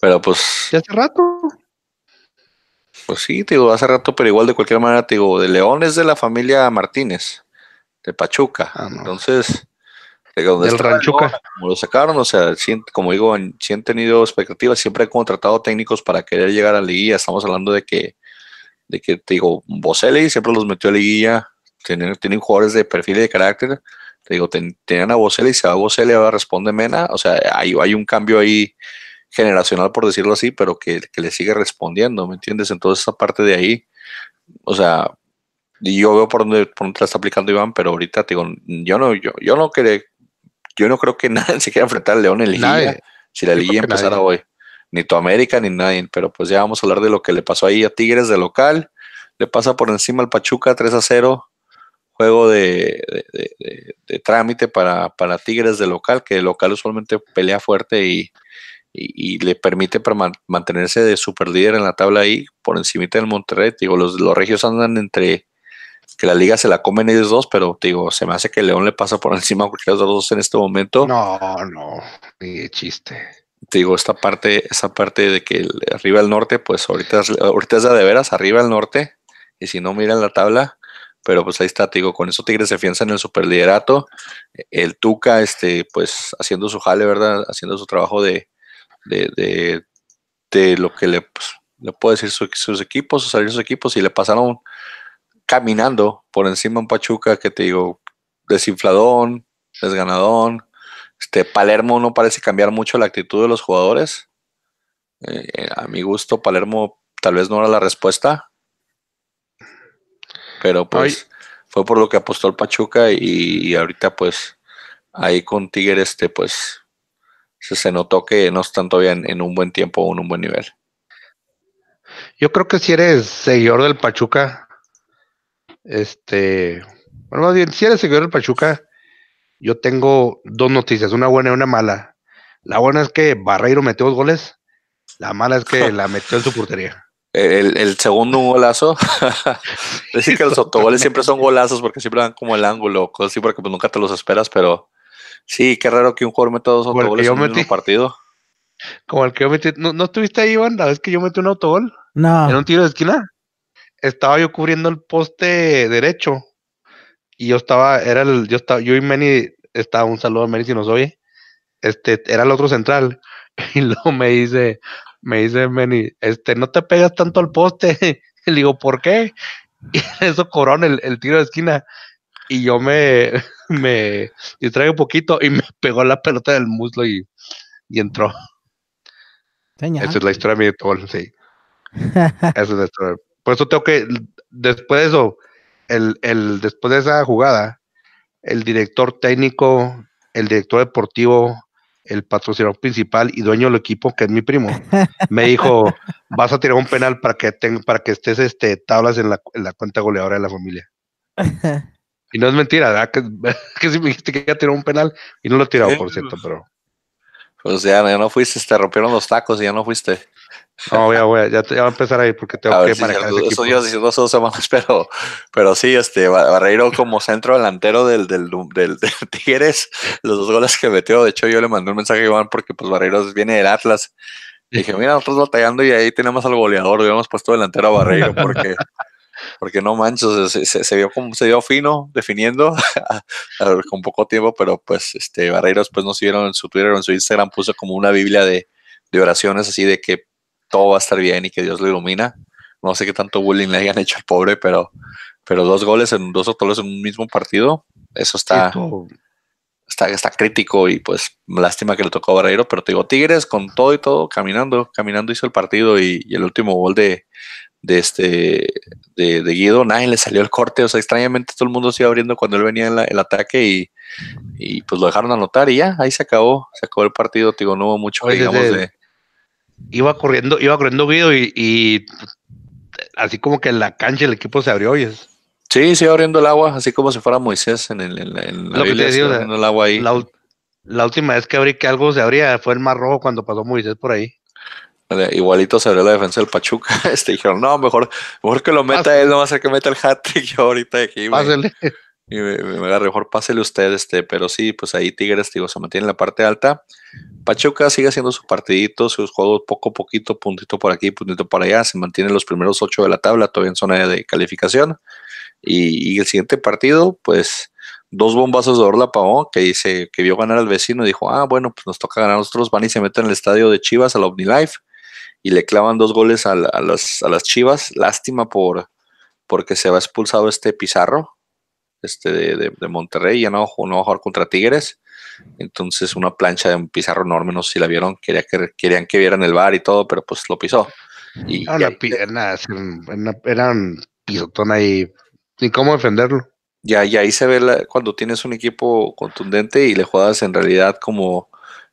Pero pues. Ya hace rato. Pues sí, te digo, hace rato, pero igual de cualquier manera, te digo, de León es de la familia Martínez, de Pachuca. Ah, no. Entonces, de donde Del Ranchuca. León, como lo sacaron, o sea, sí, como digo, sí han tenido expectativas, siempre han contratado técnicos para querer llegar a la liguilla. Estamos hablando de que, de que te digo, Boselli siempre los metió a la liguilla, tienen, tienen jugadores de perfil y de carácter. Te digo, ten, tenían a Boselli, se va a Boselli, ahora responde Mena, o sea, hay, hay un cambio ahí generacional, por decirlo así, pero que, que, le sigue respondiendo, ¿me entiendes? Entonces, esa parte de ahí, o sea, yo veo por dónde, por dónde la está aplicando Iván, pero ahorita te digo, yo no, yo, yo no creo, yo no creo que nadie se quiera enfrentar al León en Liguilla, si la Liguilla empezara hoy, ni tu América ni nadie, pero pues ya vamos a hablar de lo que le pasó ahí a Tigres de local, le pasa por encima al Pachuca 3 a 0, juego de, de, de, de trámite para, para Tigres de local, que el local usualmente pelea fuerte y, y, y, le permite para mantenerse de super líder en la tabla ahí por encima del Monterrey. Digo, los, los regios andan entre que la liga se la comen ellos dos, pero digo, se me hace que León le pasa por encima a cualquiera de los dos en este momento. No, no, ni chiste. Digo, esta parte, esa parte de que el, arriba al norte, pues ahorita, ahorita es de, de veras, arriba al norte, y si no miran la tabla, pero pues ahí está, te digo, con eso Tigres se afianza en el superliderato, el Tuca, este, pues haciendo su jale, ¿verdad? Haciendo su trabajo de, de, de, de lo que le, pues, le puede decir su, sus equipos, sus salir sus equipos, y le pasaron caminando por encima un Pachuca que te digo, desinfladón, desganadón. Este Palermo no parece cambiar mucho la actitud de los jugadores. Eh, a mi gusto, Palermo tal vez no era la respuesta, pero pues Ay. fue por lo que apostó el Pachuca y, y ahorita pues ahí con Tigre este pues se, se, notó que no están todavía en, en, un buen tiempo o en un buen nivel. Yo creo que si eres seguidor del Pachuca, este, Bueno, más bien, si eres seguidor del Pachuca, yo tengo dos noticias, una buena y una mala. La buena es que Barreiro metió dos goles, la mala es que la metió en su portería. El, el segundo un golazo. Decir que los autogoles siempre son golazos porque siempre dan como el ángulo, cosas así, porque pues nunca te los esperas, pero sí, qué raro que un jugador meta dos autogoles en un partido. Como el que yo metí. ¿No, ¿no estuviste ahí, Iván? La vez que yo metí un autogol. No. En un tiro de esquina. Estaba yo cubriendo el poste derecho. Y yo estaba, era el, yo estaba, yo y Manny, estaba un saludo a Manny si nos oye. Este, era el otro central. Y luego me dice, me dice Manny, este, no te pegas tanto al poste. Y le digo, ¿por qué? Y eso cobró el, el tiro de esquina. Y yo me, me distraje un poquito y me pegó la pelota del muslo y, y entró. Señal. Esa es la historia de mi gol, sí. Esa es la historia. Por eso tengo que, después de eso, el, el, después de esa jugada, el director técnico, el director deportivo, el patrocinador principal y dueño del equipo, que es mi primo, me dijo, vas a tirar un penal para que, ten, para que estés este, tablas en la, en la cuenta goleadora de la familia. Y no es mentira, ¿verdad? Que, que si me dijiste que iba a tirar un penal y no lo he tirado, por cierto, pero... Pues ya, ya no fuiste, te rompieron los tacos y ya no fuiste. No, voy a, voy a, ya, te, ya va a empezar ahí porque tengo A que ver si manejar cierto, ese eso equipo. yo diciendo dos semanas, pero, pero sí, este Bar- Barreiro como centro delantero del, del, del, del Tigres, los dos goles que metió, de hecho yo le mandé un mensaje a Iván porque pues Barreiro viene del Atlas. Y dije, mira, nosotros batallando y ahí tenemos al goleador, hubiéramos puesto delantero a Barreiro porque, porque no manches, se, se- se vio como se vio fino definiendo con poco tiempo, pero pues este Barreiro después nos vieron en su Twitter o en su Instagram, puso como una biblia de, de oraciones así de que todo va a estar bien y que Dios lo ilumina. No sé qué tanto bullying le hayan hecho al pobre, pero, pero dos goles en dos goles en un mismo partido, eso está, Esto- está, está crítico y pues lástima que le tocó a Barreiro, pero te digo, Tigres con todo y todo, caminando, caminando hizo el partido y, y el último gol de, de este de, de Guido, nadie le salió el corte, o sea, extrañamente todo el mundo se iba abriendo cuando él venía en la- el ataque y, y pues lo dejaron anotar y ya, ahí se acabó, se acabó el partido, digo, no hubo mucho Oye, digamos de... iba corriendo, iba corriendo Guido y, y así como que en la cancha el equipo se abrió y Sí, se iba abriendo el agua, así como si fuera Moisés en, el, en la, en la Lo que te digo, el agua ahí. la última vez que abrí que algo se abría fue el mar rojo cuando pasó Moisés por ahí. Igualito se abrió la defensa del Pachuca. Este, dijeron, no, mejor, mejor que lo meta Pásale. él, no va a ser que meta el hat-trick yo ahorita de aquí. Pásale. Y me, me, me agarré, mejor pásele usted, este, pero sí, pues ahí Tigres, digo, se mantiene en la parte alta. Pachuca sigue haciendo su partidito, sus juegos poco a poquito, puntito por aquí, puntito por allá, se mantiene en los primeros ocho de la tabla, todavía en zona de calificación. Y, y el siguiente partido, pues, dos bombazos de Orla Pavón, que dice que vio ganar al vecino y dijo, ah, bueno, pues nos toca ganar a nosotros, van y se meten en el estadio de Chivas, al OmniLife, y le clavan dos goles a, la- a las, a las Chivas, lástima por porque se va expulsado este Pizarro, este de, de- de Monterrey, ya no, no va a jugar contra Tigres. Entonces, una plancha de un pizarro enorme, no sé si la vieron, quería que, querían que vieran el bar y todo, pero pues lo pisó. Y, Era y una, ahí- pi- era era un pisotón ahí. Ni cómo defenderlo. ya, y ahí se ve la- cuando tienes un equipo contundente y le juegas en realidad como,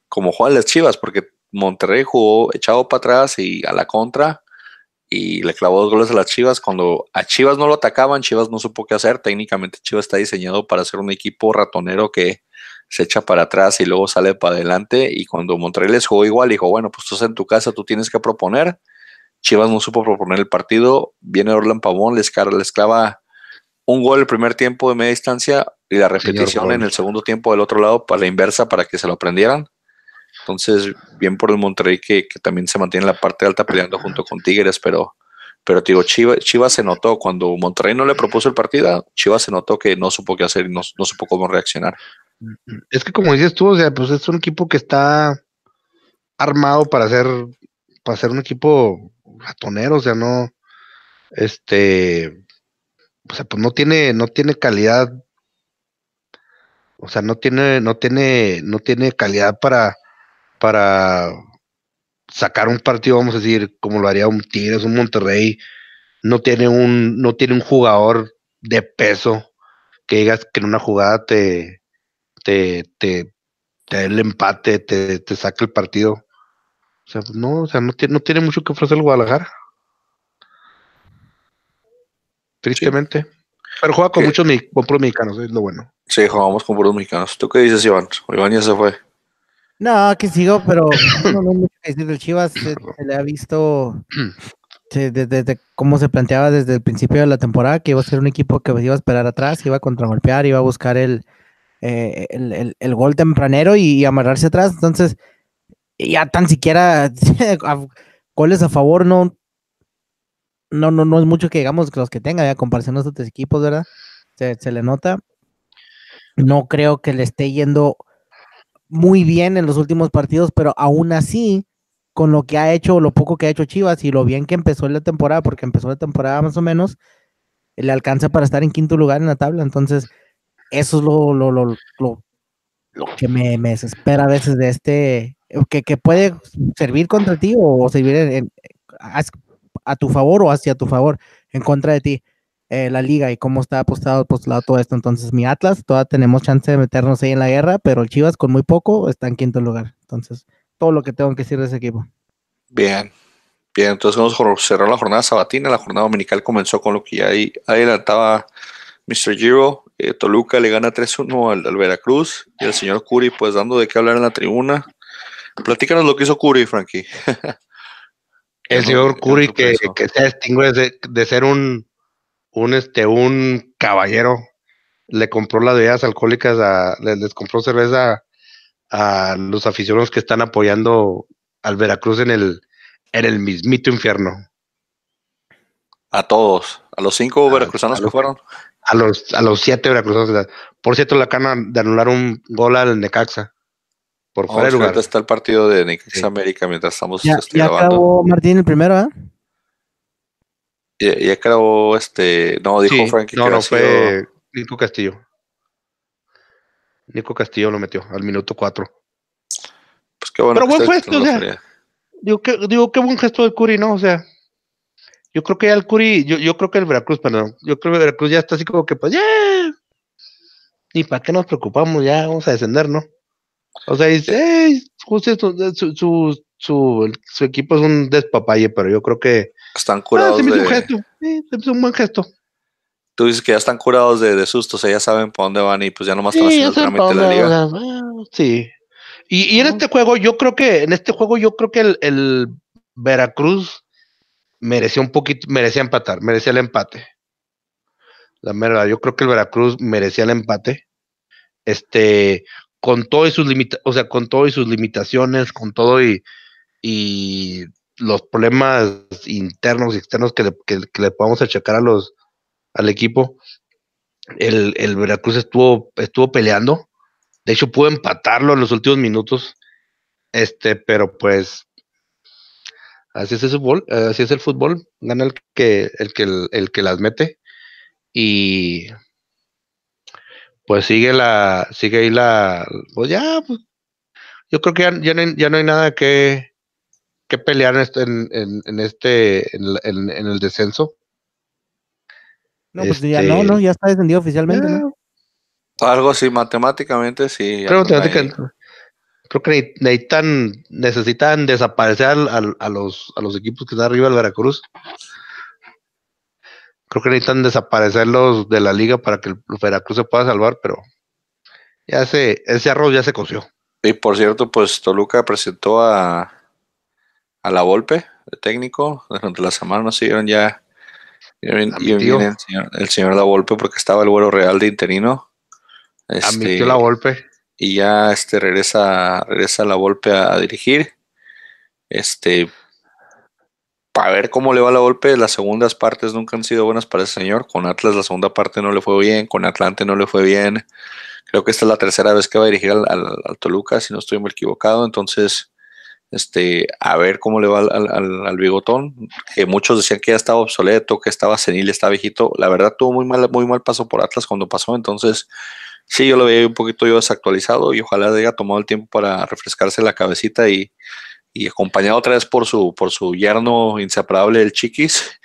como juegan las Chivas, porque Monterrey jugó echado para atrás y a la contra y le clavó dos goles a las Chivas. Cuando a Chivas no lo atacaban, Chivas no supo qué hacer. Técnicamente Chivas está diseñado para ser un equipo ratonero que se echa para atrás y luego sale para adelante. Y cuando Monterrey les jugó igual, dijo, bueno, pues tú estás en tu casa, tú tienes que proponer. Chivas no supo proponer el partido. Viene Orlan Pavón, les, les clava un gol el primer tiempo de media distancia y la repetición en el segundo tiempo del otro lado para la inversa para que se lo aprendieran. Entonces, bien por el Monterrey que, también se mantiene en la parte alta peleando junto con Tigres, pero, pero digo, Chivas, Chivas se notó cuando Monterrey no le propuso el partido, Chivas se notó que no supo qué hacer y no, no supo cómo reaccionar. Es que como dices tú, o sea, pues es un equipo que está armado para ser, para ser un equipo ratonero, o sea, no, este, o sea, pues no tiene, no tiene calidad, o sea, no tiene, no tiene, no tiene calidad para, para sacar un partido, vamos a decir, como lo haría un Tigres, un Monterrey, no tiene un, no tiene un jugador de peso que digas que en una jugada te, te, te, te dé el empate, te, te saca el partido. O sea, no, o sea, no tiene, no tiene mucho que ofrecer el Guadalajara. Tristemente. Pero juega con muchos puros mexicanos, es lo bueno. Sí, jugamos con puros mexicanos. ¿Tú qué dices, Iván? Iván ya se fue. No, que sigo, pero no, del Chivas. Se, le ha visto desde, cómo se planteaba desde el principio de la temporada que iba a ser un equipo que iba a esperar atrás, iba a contragolpear, iba a buscar el, eh, el, gol tempranero y, amarrarse atrás. Entonces, ya tan siquiera goles a favor no, no, no, no es mucho que digamos los que tenga, ya comparación a otros equipos, ¿verdad? Se, le nota. No creo que le esté yendo muy bien en los últimos partidos, pero aún así, con lo que ha hecho, lo poco que ha hecho Chivas y lo bien que empezó la temporada, porque empezó la temporada más o menos, le alcanza para estar en quinto lugar en la tabla. Entonces, eso es lo, lo, lo, lo, que me, me, desespera a veces de este, que, que puede servir contra ti o, servir en, a tu favor o hacia tu favor, en contra de ti, eh, la liga y cómo está apostado, postulado todo esto. Entonces, mi Atlas, todavía tenemos chance de meternos ahí en la guerra, pero el Chivas con muy poco está en quinto lugar. Entonces, todo lo que tengo que decir de ese equipo. Bien, bien, entonces vamos a cerrar la jornada sabatina. La jornada dominical comenzó con lo que ya ahí adelantaba Mr. Giro. Eh, Toluca le gana 3-1 al, al, Veracruz y el señor Curi, pues dando de qué hablar en la tribuna. Platícanos lo que hizo Curi, Frankie. El señor Curry que, que, se distingue de, ser un, un, este, un caballero, le compró las bebidas alcohólicas, a, les, compró cerveza a los aficionados que están apoyando al Veracruz en el, en el mismito infierno. A todos, a los cinco veracruzanos que fueron. A los, a los siete veracruzanos. Por cierto, la cana de anular un gol al Necaxa. Por fuera de lugar. está el partido de Necaxa América mientras estamos ya, este, ya acabó Martín el primero, ¿eh? Ya, ya, este. No, dijo Frankie no, que no, fue Nico Castillo. Nico Castillo lo metió al minuto cuatro. Pues qué bueno. Pero buen gesto, o sea. Digo, qué, digo, qué buen gesto del Curi, ¿no? O sea, yo creo que ya el Curi, yo, yo creo que el Veracruz, perdón, yo creo que el Veracruz ya está así como que, pues, ya. ¿Y para qué nos preocupamos? Ya vamos a descender, ¿no? O sea, dice, justo su, su, su, su, equipo es un despapalle, pero yo creo que. Están curados. Ah, se un gesto. Sí, es un buen gesto. Tú dices que ya están curados de, de susto, o sea, ya saben para dónde van y pues ya nomás están haciendo el trámite de la liga. sí. Y, y, en este juego, yo creo que, en este juego, yo creo que el, el Veracruz merecía un poquito, merecía empatar, merecía el empate. La verdad, yo creo que el Veracruz merecía el empate. Este, con todo y sus limita o sea, con todo y sus limitaciones, con todo y, y los problemas internos y externos que le, que, le podamos achacar a los al equipo, el, el, Veracruz estuvo, estuvo peleando. De hecho, pudo empatarlo en los últimos minutos. Este, pero pues así es el fútbol, así es el fútbol, gana el que, el que, el que las mete. Y pues sigue la, sigue ahí la, pues ya, pues, yo creo que ya, no, hay, nada que, que pelear en este, en, este, en, el descenso. No, pues ya no, no, ya está descendido oficialmente, ¿no? Algo así, matemáticamente sí. Creo, que necesitan, necesitan desaparecer a, los, a los equipos que están arriba del Veracruz creo que necesitan desaparecerlos de la liga para que el Veracruz se pueda salvar, pero ya se, ese arroz ya se coció. Y por cierto, pues Toluca presentó a, a la Volpe, el técnico, durante la semana nos siguieron ya el señor, el señor La Volpe porque estaba el vuelo real de interino. Este, La Volpe. Y ya este regresa, regresa La Volpe a dirigir. Este, para ver cómo le va la golpe. Las segundas partes nunca han sido buenas para ese señor. Con Atlas la segunda parte no le fue bien, con Atlante no le fue bien. Creo que esta es la tercera vez que va a dirigir al, Toluca, si no estoy muy equivocado. Entonces, este, a ver cómo le va al, bigotón. Que muchos decían que ya estaba obsoleto, que estaba senil, estaba viejito. La verdad tuvo muy mal, muy mal paso por Atlas cuando pasó. Entonces, sí, yo lo veía un poquito yo desactualizado y ojalá haya tomado el tiempo para refrescarse la cabecita y y acompañado otra vez por su, por su yerno inseparable, el Chiquis,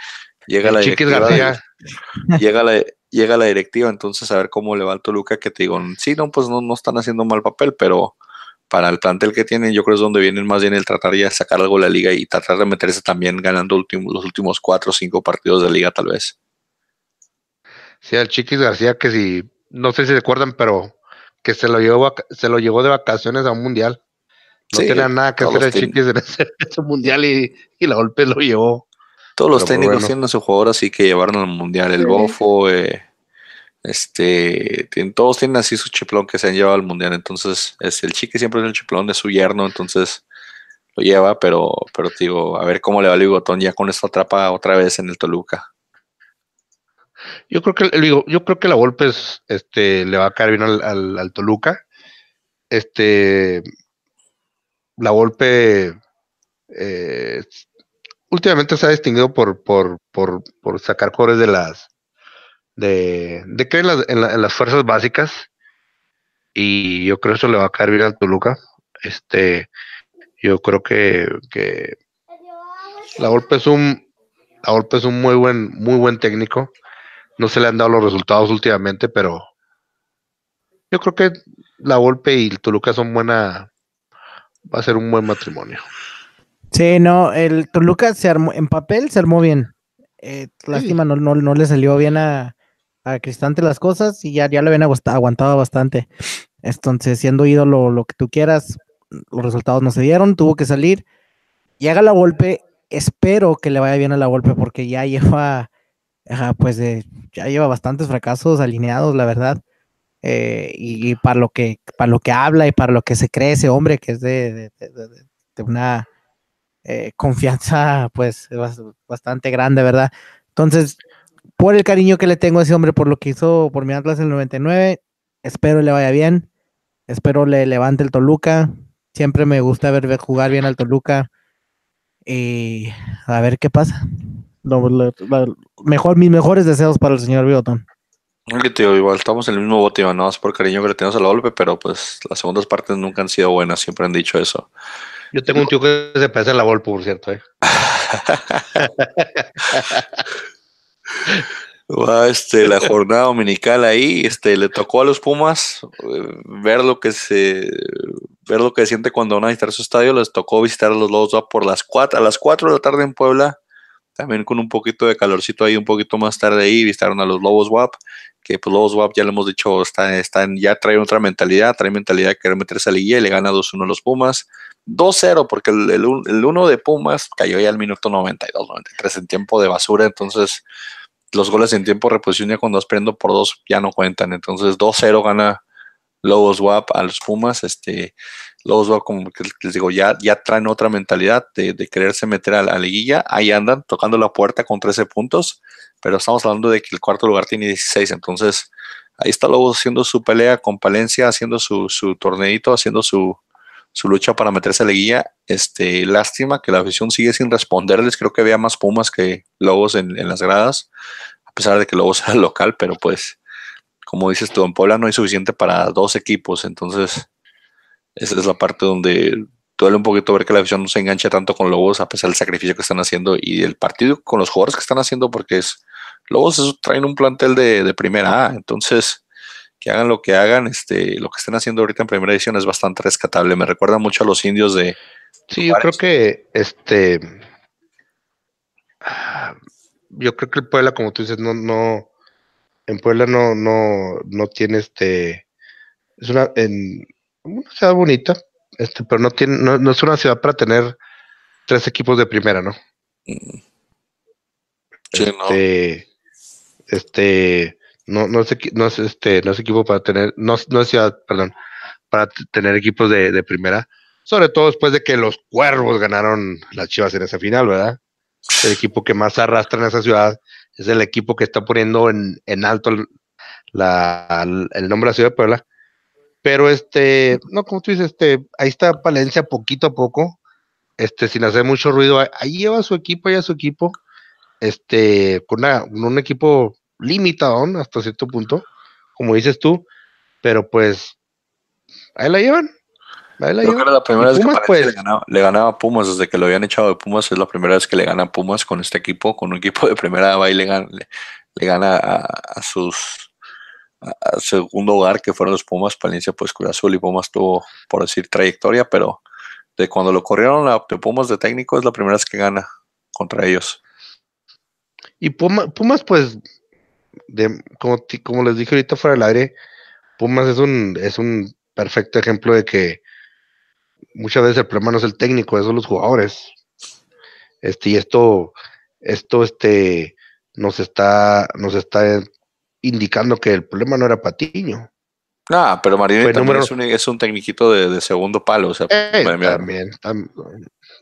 llega la directiva. llega la, llega la directiva, entonces a ver cómo le va al Toluca, que te digo, sí, no, pues no, no están haciendo mal papel, pero para el plantel que tienen, yo creo es donde vienen más bien el tratar ya de sacar algo de la liga y tratar de meterse también ganando los últimos cuatro o cinco partidos de liga, tal vez. Sí, al Chiquis García, que si, no sé si se acuerdan, pero que se lo llevó, se lo llevó de vacaciones a un mundial. No tenía nada que hacer el Chiquis en ese, mundial y, la golpe lo llevó. Todos los técnicos tienen su jugador así que llevaron al mundial. El Bofo, eh, este, todos tienen así su chiplón que se han llevado al mundial. Entonces, es el Chiqui siempre es el chiplón de su yerno. Entonces, lo lleva, pero, pero digo, a ver cómo le va el bigotón ya con esta atrapa otra vez en el Toluca. Yo creo que yo creo que la golpe este, le va a caer bien al, Toluca. Este, la golpe eh, últimamente se ha distinguido por, por, por, por sacar cores de las de, de creer en las, en, las fuerzas básicas y yo creo que eso le va a caer bien al Toluca. Este, yo creo que, que la golpe es un la golpe es un muy buen muy buen técnico no se le han dado los resultados últimamente, pero yo creo que la Volpe y el Toluca son buena, va a ser un buen matrimonio. Sí, no, el Toluca se armó, en papel se armó bien. Eh, lástima, no, no, le salió bien a, a Cristante las cosas y ya, ya le habían aguantado bastante. Entonces, siendo ídolo lo que tú quieras, los resultados no se dieron, tuvo que salir. Haga la golpe, espero que le vaya bien a la golpe porque ya lleva pues ya lleva bastantes fracasos alineados, la verdad. Eh, y, para lo que para lo que habla y para lo que se cree ese hombre que es de, una eh, confianza pues bastante grande, ¿verdad? Entonces, por el cariño que le tengo a ese hombre, por lo que hizo por mi Atlas en el 99, espero le vaya bien, espero le levante el Toluca, siempre me gusta ver, ver jugar bien al Toluca y a ver qué pasa mejor, mis mejores deseos para el señor Biotón. igual estamos en el mismo bote, no más por cariño que le tenemos a la golpe, pero pues las segundas partes nunca han sido buenas, siempre han dicho eso. Yo tengo un tío que se parece a la golpe, por cierto. ¿eh? este, la jornada dominical ahí, este, le tocó a los Pumas eh, ver lo que se ver lo que siente cuando van a visitar su estadio, les tocó visitar a los Lobos por las cuatro, a las 4 de la tarde en Puebla también con un poquito de calorcito ahí un poquito más tarde ahí, visitaron a los Lobos WAP, que pues Lobos WAP ya lo hemos dicho, están, ya traen otra mentalidad, trae mentalidad de querer meterse a la guía y le gana 2-1 a los Pumas. 2-0 porque el, el, el, 1 de Pumas cayó ya al minuto 92, 93 en tiempo de basura, entonces los goles en tiempo de reposición ya cuando prendo por dos ya no cuentan, entonces 2-0 gana Lobos WAP a los Pumas, este, Lobos WAP como que les digo, ya, ya traen otra mentalidad de, quererse meter a la, liguilla, ahí andan tocando la puerta con 13 puntos, pero estamos hablando de que el cuarto lugar tiene 16, entonces ahí está Lobos haciendo su pelea con Palencia, haciendo su, su torneito, haciendo su, su lucha para meterse a la liguilla, este, lástima que la afición sigue sin responderles, creo que había más Pumas que Lobos en, las gradas, a pesar de que Lobos era local, pero pues como dices tú, en Puebla no hay suficiente para dos equipos, entonces esa es la parte donde duele un poquito ver que la afición no se engancha tanto con Lobos a pesar del sacrificio que están haciendo y el partido con los jugadores que están haciendo porque es Lobos traen un plantel de, primera A, entonces que hagan lo que hagan, este, lo que estén haciendo ahorita en primera edición es bastante rescatable. Me recuerda mucho a los indios de. Sí, yo creo que este. Yo creo que el Puebla, como tú dices, no, no, en Puebla no, no, no tiene este, es una, en, una ciudad bonita, este, pero no tiene, no, es una ciudad para tener tres equipos de primera, ¿no? Sí, este, no. este, no, no es, no es este, no es equipo para tener, no, no es ciudad, perdón, para tener equipos de, primera, sobre todo después de que los cuervos ganaron las chivas en esa final, ¿verdad? El equipo que más arrastra en esa ciudad es el equipo que está poniendo en, alto el, nombre de la ciudad de Puebla. Pero este, no, como tú dices, este, ahí está Palencia poquito a poco, este, sin hacer mucho ruido. Ahí lleva su equipo, a su equipo, este, con, un equipo limitado hasta cierto punto, como dices tú, pero pues ahí la llevan. Creo que era la primera vez que pues, le, ganaba, a Pumas desde que lo habían echado de Pumas. Es la primera vez que le gana a Pumas con este equipo, con un equipo de primera va y le gana, le, gana a, sus a, segundo hogar que fueron los Pumas. Palencia, pues Cruz Azul y Pumas tuvo, por decir, trayectoria, pero de cuando lo corrieron a de Pumas de técnico es la primera vez que gana contra ellos. Y Pumas, pues de como, como les dije ahorita fuera del aire, Pumas es un, es un perfecto ejemplo de que muchas veces el problema no es el técnico, son los jugadores. Este, y esto, esto, este, nos está, nos está indicando que el problema no era Patiño. Ah, pero Marini también es, un, es un tecniquito de, segundo palo. O sea, eh, también,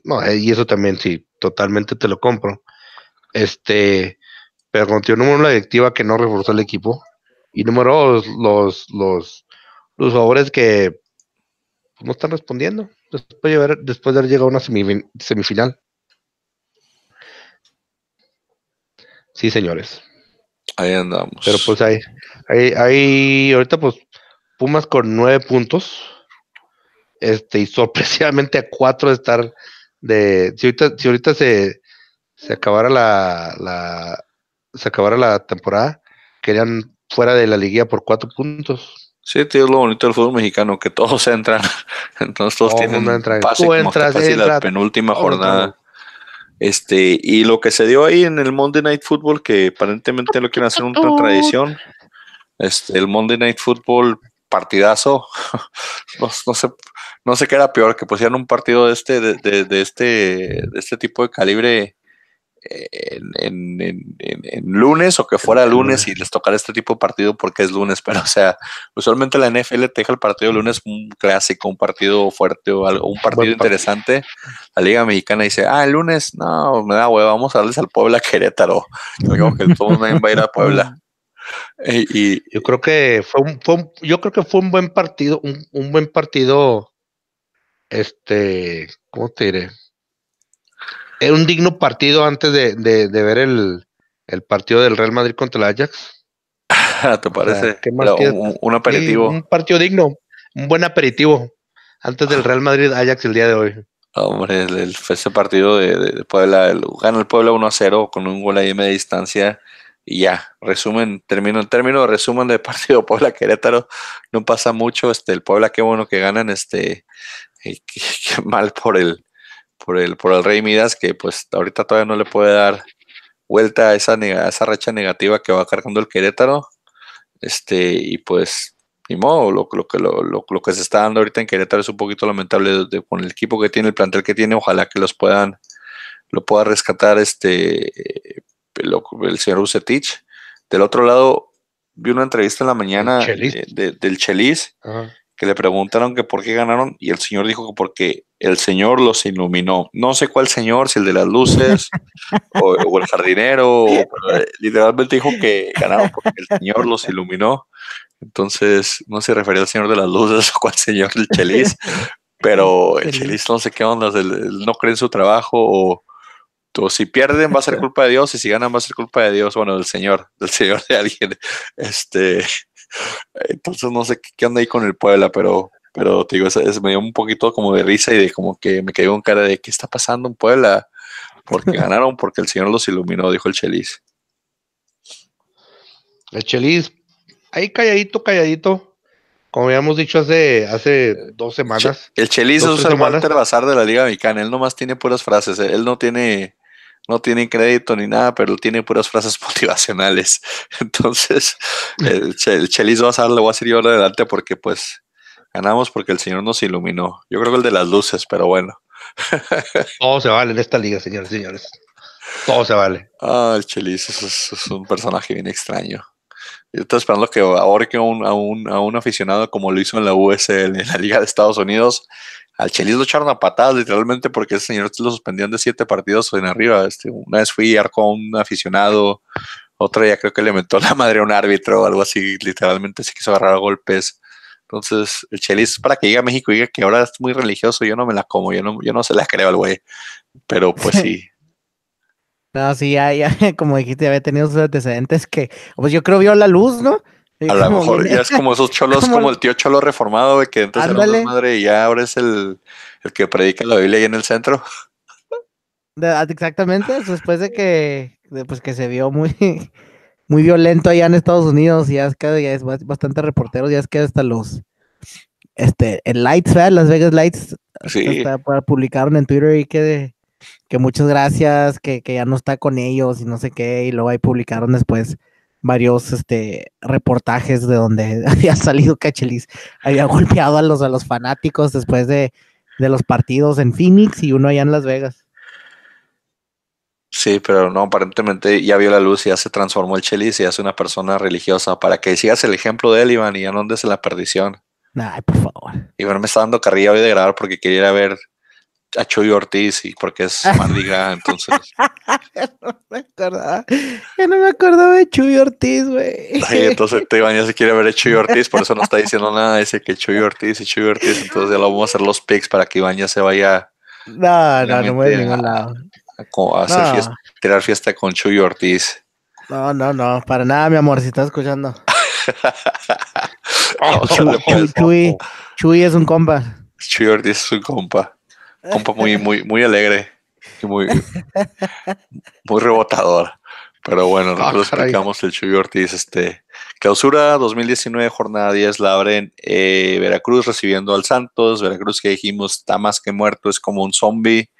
no, eh, y eso también sí, totalmente te lo compro. Este, pero número la directiva que no reforzó el equipo. Y número dos, los, los, los jugadores que no están respondiendo después de haber, después de haber llegado a una semifinal. Sí, señores. Ahí andamos. Pero pues ahí, ahí, ahí, ahorita pues Pumas con nueve puntos. Este, y sorpresivamente a cuatro de estar de. Si ahorita, si ahorita se, se acabara la, la, se acabara la temporada, querían fuera de la liguilla por cuatro puntos. Sí, tío, es lo bonito del fútbol mexicano, que todos entran. Entonces todos tienen pase Tú entras, la penúltima jornada. Este, y lo que se dio ahí en el Monday Night Football, que aparentemente lo quieren hacer una tradición. Este, el Monday Night Football partidazo. no, sé, no sé qué era peor, que pusieran un partido de este, de, de, este, de este tipo de calibre en, en, lunes o que fuera lunes y les tocara este tipo de partido porque es lunes, pero o sea, usualmente la NFL te deja el partido de lunes un clásico, un partido fuerte o algo, un partido interesante. La Liga Mexicana dice, ah, el lunes, no, me da hueva, vamos a darles al Puebla Querétaro. Yo que todo va a ir a Puebla. Y, yo creo que fue un, fue yo creo que fue un buen partido, un, un buen partido, este, ¿cómo te diré? Era un digno partido antes de, de, ver el, el, partido del Real Madrid contra el Ajax. ¿Te parece? un, aperitivo. un partido digno, un buen aperitivo antes del Real Madrid Ajax el día de hoy. Hombre, el, ese partido de, de Puebla, gana el Puebla 1 a 0 con un gol ahí de media distancia. Y ya, resumen, termino el término de resumen del partido Puebla Querétaro. No pasa mucho. Este, el Puebla, qué bueno que ganan. Este, qué mal por el, por el, por el Rey Midas, que pues ahorita todavía no le puede dar vuelta a esa, esa racha negativa que va cargando el Querétaro. Este, y pues, ni modo, lo, lo, que, lo, lo, que se está dando ahorita en Querétaro es un poquito lamentable con el equipo que tiene, el plantel que tiene, ojalá que los puedan, lo pueda rescatar este el señor Ucetich. Del otro lado, vi una entrevista en la mañana del Chelis, que le preguntaron que por qué ganaron y el señor dijo que porque el señor los iluminó. No sé cuál señor, si el de las luces o, el jardinero, eh, literalmente dijo que ganaron porque el señor los iluminó. Entonces, no se refería al señor de las luces o cuál señor del Chelis, pero el Chelis no sé qué onda, no cree en su trabajo o, o si pierden va a ser culpa de Dios y si ganan va a ser culpa de Dios, bueno, del Señor, del Señor de alguien. Este, entonces no sé qué, onda ahí con el Puebla, pero, pero te digo, es, me dio un poquito como de risa y de como que me quedé con cara de qué está pasando en Puebla. Porque ganaron, porque el Señor los iluminó, dijo el Chelis. El Chelis, ahí calladito, calladito. Como habíamos dicho hace, hace dos semanas. El Chelis es el Walter Bazar de la Liga Mexicana. Él nomás tiene puras frases. Él no tiene no tiene crédito ni nada, pero tiene puras frases motivacionales. Entonces, el, el Chelis Bazar le voy a seguir ahora adelante porque pues ganamos porque el Señor nos iluminó. Yo creo que el de las luces, pero bueno. Todo se vale en esta liga, señores y señores. Todo se vale. Ah, el Chelis es, un personaje bien extraño. Yo estoy esperando que ahorque a un, a, un, a un aficionado como lo hizo en la USL, en la Liga de Estados Unidos, al Chelis lo echaron a patadas literalmente porque ese señor lo suspendían de siete partidos en arriba. Este, una vez fui a arco a un aficionado, otra ya creo que le metió la madre a un árbitro o algo así, literalmente se quiso agarrar a golpes. Entonces, el Chelis para que llegue a México y diga que ahora es muy religioso, yo no me la como, yo no, yo no se la creo al güey. Pero pues sí. No, sí, ya, ya, como dijiste, había tenido sus antecedentes que, pues yo creo vio la luz, ¿no? A lo mejor ya es como esos cholos, como, el tío cholo reformado, que antes era una madre y ya ahora es el, el, que predica la Biblia ahí en el centro. Ah, exactamente, después de que, pues que se vio muy, muy violento allá en Estados Unidos, ya es que ya es bastante reporteros, ya es que hasta los, este, el Lights, ¿verdad? Las Vegas Lights, sí. publicaron en Twitter y que, que muchas gracias, que, que ya no está con ellos y no sé qué, y luego ahí publicaron después varios este, reportajes de donde había salido Cachelis, había golpeado a los, a los fanáticos después de, de los partidos en Phoenix y uno allá en Las Vegas. Sí, pero no, aparentemente ya vio la luz y ya se transformó el Chelis y ya es una persona religiosa. Para que sigas el ejemplo de él, Iván, y ya no andes en la perdición. Ay, por favor. Iván me está dando carrilla hoy de grabar porque quería ir a ver a Chuy Ortiz y porque es Mardi Gras, entonces. no me acordaba. Ya no me acordaba de Chuy Ortiz, güey. entonces este Iván ya se quiere ver a Chuy Ortiz, por eso no está diciendo nada. Dice que Chuy Ortiz y Chuy Ortiz, entonces ya lo vamos a hacer los picks para que Iván ya se vaya. No, no, no voy a ningún lado. A, hacer No. fiesta, tirar fiesta con Chuy Ortiz. No, no, no, para nada, mi amor, si estás escuchando. No, Chuy, Chuy, Chuy es un compa. Chuy Ortiz es un compa. Compa muy, muy, muy alegre y muy, muy rebotador. Pero bueno, Ah, nosotros caray. explicamos el Chuy Ortiz. Este, clausura 2019, jornada 10, la abren eh, Veracruz recibiendo al Santos. Veracruz que dijimos está más que muerto, es como un zombie.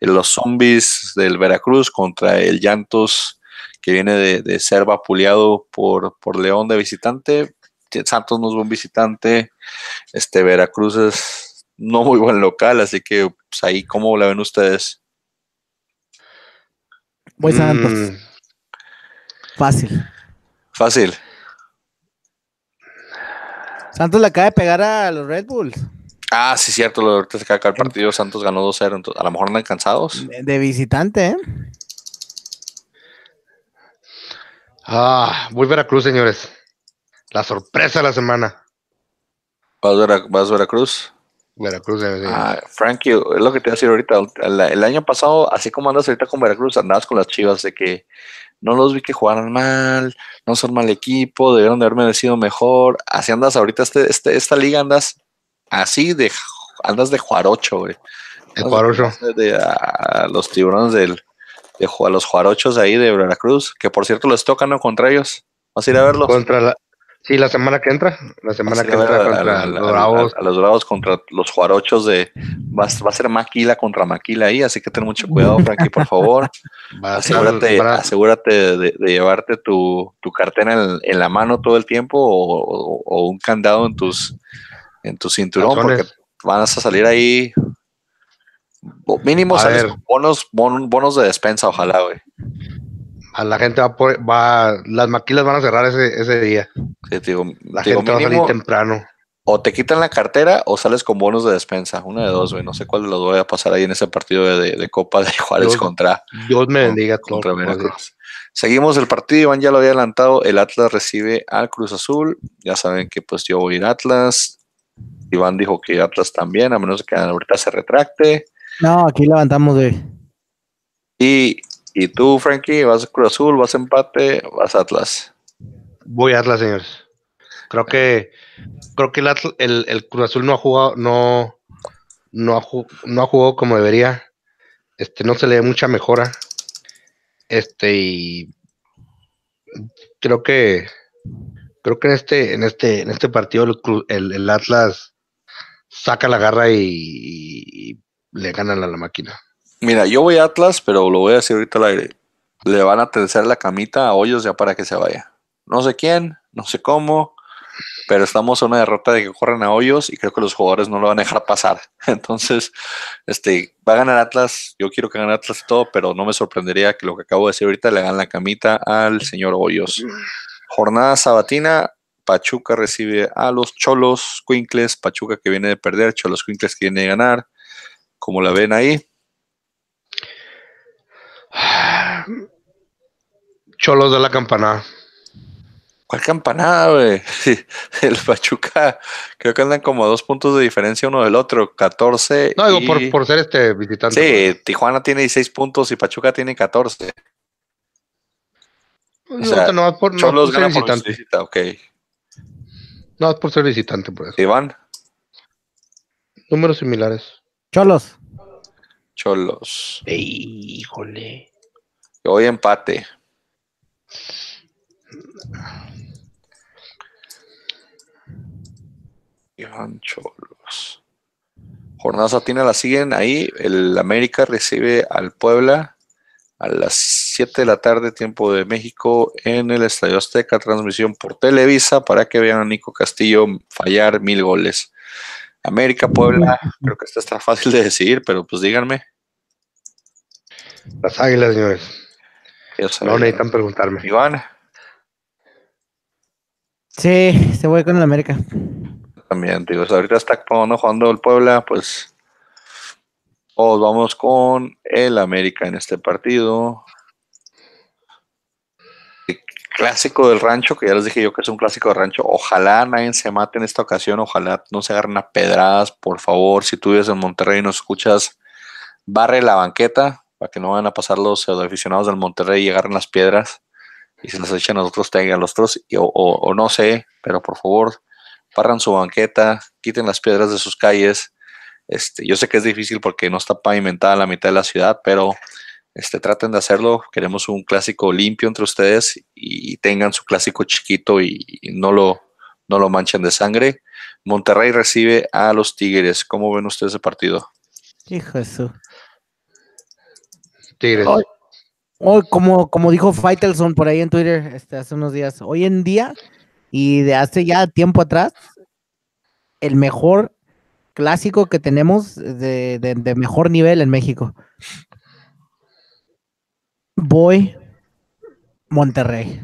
Eh, Los zombies del Veracruz contra el Llantos que viene de, de ser vapuleado por, por León de visitante. Santos no es buen visitante. Este Veracruz es no muy buen local, así que pues, ahí, ¿cómo la ven ustedes? Voy Santos. Mm, Fácil. Fácil. Santos le acaba de pegar a los Red Bulls. Ah, sí, cierto, lo de ahorita se acaba el partido, Santos ganó 2-0, entonces a lo mejor andan cansados. De, de visitante, ¿eh? ah, voy Veracruz, señores. La sorpresa de la semana. ¿Vas a, Vera- vas a Veracruz? Veracruz, señores. Ah, Frankie, es lo que te iba a decir ahorita. El, el año pasado, así como andas ahorita con Veracruz, andabas con las chivas de que no los vi que jugaran mal, no son mal equipo, debieron de haber merecido mejor. Así andas ahorita, este, este, esta liga andas así de andas de Juarocho, güey. el Cuarocho. De, de- a los tiburones del, de, a los Juarochos de ahí de Veracruz, que por cierto les tocan ¿no? contra ellos. Vas a ir a verlos. Contra la. Sí, la semana que entra. La semana que entra a- contra a- a- los Bravos. a los Bravos contra los Juarochos de. Va, a- va a ser Maquila contra Maquila ahí, así que ten mucho cuidado, Frankie, por favor. Asegúrate, asegúrate de, de llevarte tu, tu cartera en, en la mano todo el tiempo o, o- o un candado en tus en tu cinturón calzones. porque van a salir ahí mínimo sales con bonos, bon- bonos de despensa, ojalá, güey. A la gente va, por- va las maquilas van a cerrar ese, ese día. Sí, te digo, La te digo, gente va a salir temprano. o te quitan la cartera o sales con bonos de despensa, una de dos, güey. No sé cuál de los voy a pasar ahí en ese partido de, de- de Copa de Juárez Dios contra, Dios me bendiga contra Veracruz. Seguimos el partido, Iván ya lo había adelantado, el Atlas recibe al Cruz Azul, ya saben que pues yo voy a ir a Atlas, Iván dijo que Atlas también, a menos que ahorita se retracte, No, aquí levantamos de. y, y tú Frankie, vas a Cruz Azul, vas a empate, vas a Atlas. Voy a Atlas, señores. Creo que creo que el, Atl- el, el Cruz Azul no ha jugado, no, no ha, no ha jugado como debería. Este, no se le ve mucha mejora. Este, y creo que creo que en este, en este, en este partido el Atlas saca la garra y, y le ganan a la máquina. Mira, yo voy a Atlas, pero lo voy a decir ahorita al aire. Le van a tensar la camita a Hoyos ya para que se vaya. No sé quién, no sé cómo, pero estamos a una derrota de que corren a Hoyos y creo que los jugadores no lo van a dejar pasar. Entonces, este, va a ganar Atlas. Yo quiero que gane Atlas todo, pero no me sorprendería que lo que acabo de decir ahorita le hagan la camita al señor Hoyos. Jornada sabatina. Pachuca recibe a los Cholos Quincles. Pachuca que viene de perder, Cholos Quincles que viene de ganar. Como la ven ahí. Cholos de la campanada. ¿Cuál campanada, güey? Sí, el Pachuca, creo que andan como a dos puntos de diferencia uno del otro, 14. No, digo, y- por, por ser este visitante. Sí, Tijuana tiene 16 puntos y Pachuca tiene 14. pues. o Digo, sea, no, por, no Cholos por ser gana por visitante. visita, ok. No, es por ser visitante, por eso. Iván, Números similares. Cholos. Cholos. Ey, híjole. A empate. Iván Cholos. Jornada satina la siguen ahí. El América recibe al Puebla. a las 7 de la tarde, tiempo de México, en el Estadio Azteca, transmisión por Televisa, para que vean a Nico Castillo fallar mil goles. América, Puebla, creo que esta está fácil de decidir, pero pues díganme. Las águilas, señores. No necesitan preguntarme. Iván. Sí, se voy con el América. También, digo, ahorita está jugando el Puebla, pues todos vamos con el América en este partido. Clásico del rancho, que ya les dije yo que es un clásico de rancho. Ojalá nadie se mate en esta ocasión, ojalá no se agarren a pedradas, por favor. Si tú vives en Monterrey y nos escuchas, barre la banqueta para que no vayan a pasar los aficionados del Monterrey y agarren las piedras y se las echen a nosotros, tengan los otros, o, no sé, pero por favor, barran su banqueta, quiten las piedras de sus calles. Este, yo sé que es difícil porque no está pavimentada la mitad de la ciudad, pero este, traten de hacerlo. Queremos un clásico limpio entre ustedes y, tengan su clásico chiquito y, no, lo, no lo manchen de sangre. Monterrey recibe a los Tigres. ¿Cómo ven ustedes ese partido? Hijo de su. Tigres. Hoy, como, como dijo Faitelson por ahí en Twitter este, hace unos días, hoy en día y de hace ya tiempo atrás, el mejor clásico que tenemos de, de, mejor nivel en México. Voy Monterrey.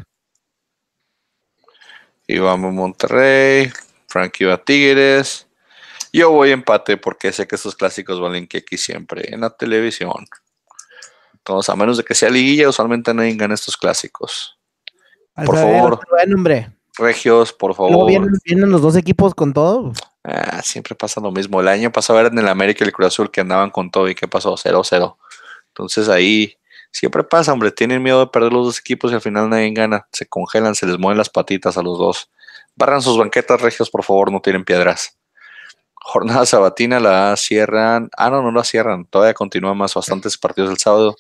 Y vamos Monterrey. Frankie va Tigres. Yo voy empate porque sé que estos clásicos valen que aquí siempre en la televisión. Entonces, a menos de que sea liguilla, usualmente nadie gana estos clásicos. por favor. Regios, por favor. vienen, los dos equipos con todo? Ah, siempre pasa lo mismo. El año pasado era en el América y el Cruz Azul que andaban con todo y ¿qué pasó? 0-0. Entonces ahí siempre pasa, hombre. Tienen miedo de perder los dos equipos y al final nadie gana. Se congelan, se les mueven las patitas a los dos. Barran sus banquetas, regios, por favor, no tienen piedras. Jornada sabatina la cierran. Ah, no, no la cierran. Todavía continúan más bastantes partidos el sábado.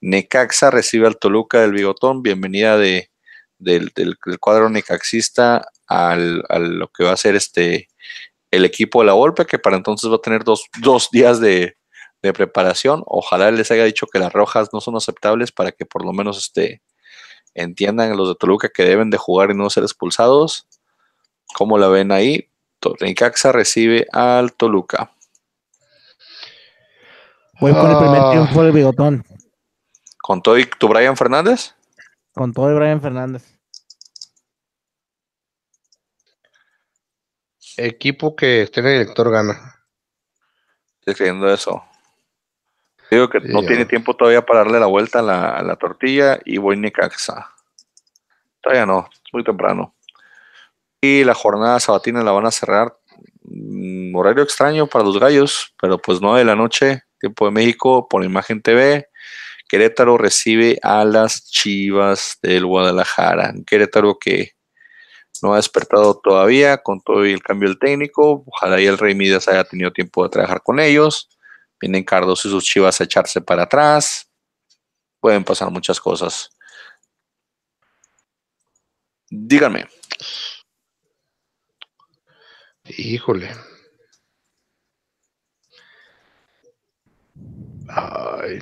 Necaxa recibe al Toluca del Bigotón. Bienvenida de, del, cuadro necaxista al, a lo que va a ser este el equipo de la Volpe, que para entonces va a tener dos, días de, preparación. Ojalá les haya dicho que las rojas no son aceptables para que por lo menos este, entiendan los de Toluca que deben de jugar y no ser expulsados. ¿Cómo la ven ahí? Necaxa recibe al Toluca. Voy con el primer ah. triunfo del bigotón. ¿Con todo y tu Brian Fernández? Con todo y Brian Fernández. Equipo que esté en el director gana. Estoy creyendo eso. Digo que no tiene tiempo todavía para darle la vuelta a la, tortilla y voy Necaxa. Todavía no, es muy temprano. Y la jornada sabatina la van a cerrar. Mm, horario extraño para los gallos, pero pues 9 de la noche, tiempo de México, por Imagen TV. Querétaro recibe a las Chivas del Guadalajara. Querétaro que no ha despertado todavía con todo el cambio del técnico. Ojalá y el Rey Midas haya tenido tiempo de trabajar con ellos. Vienen Cardos y sus Chivas a echarse para atrás. Pueden pasar muchas cosas. Díganme. Híjole. Ay.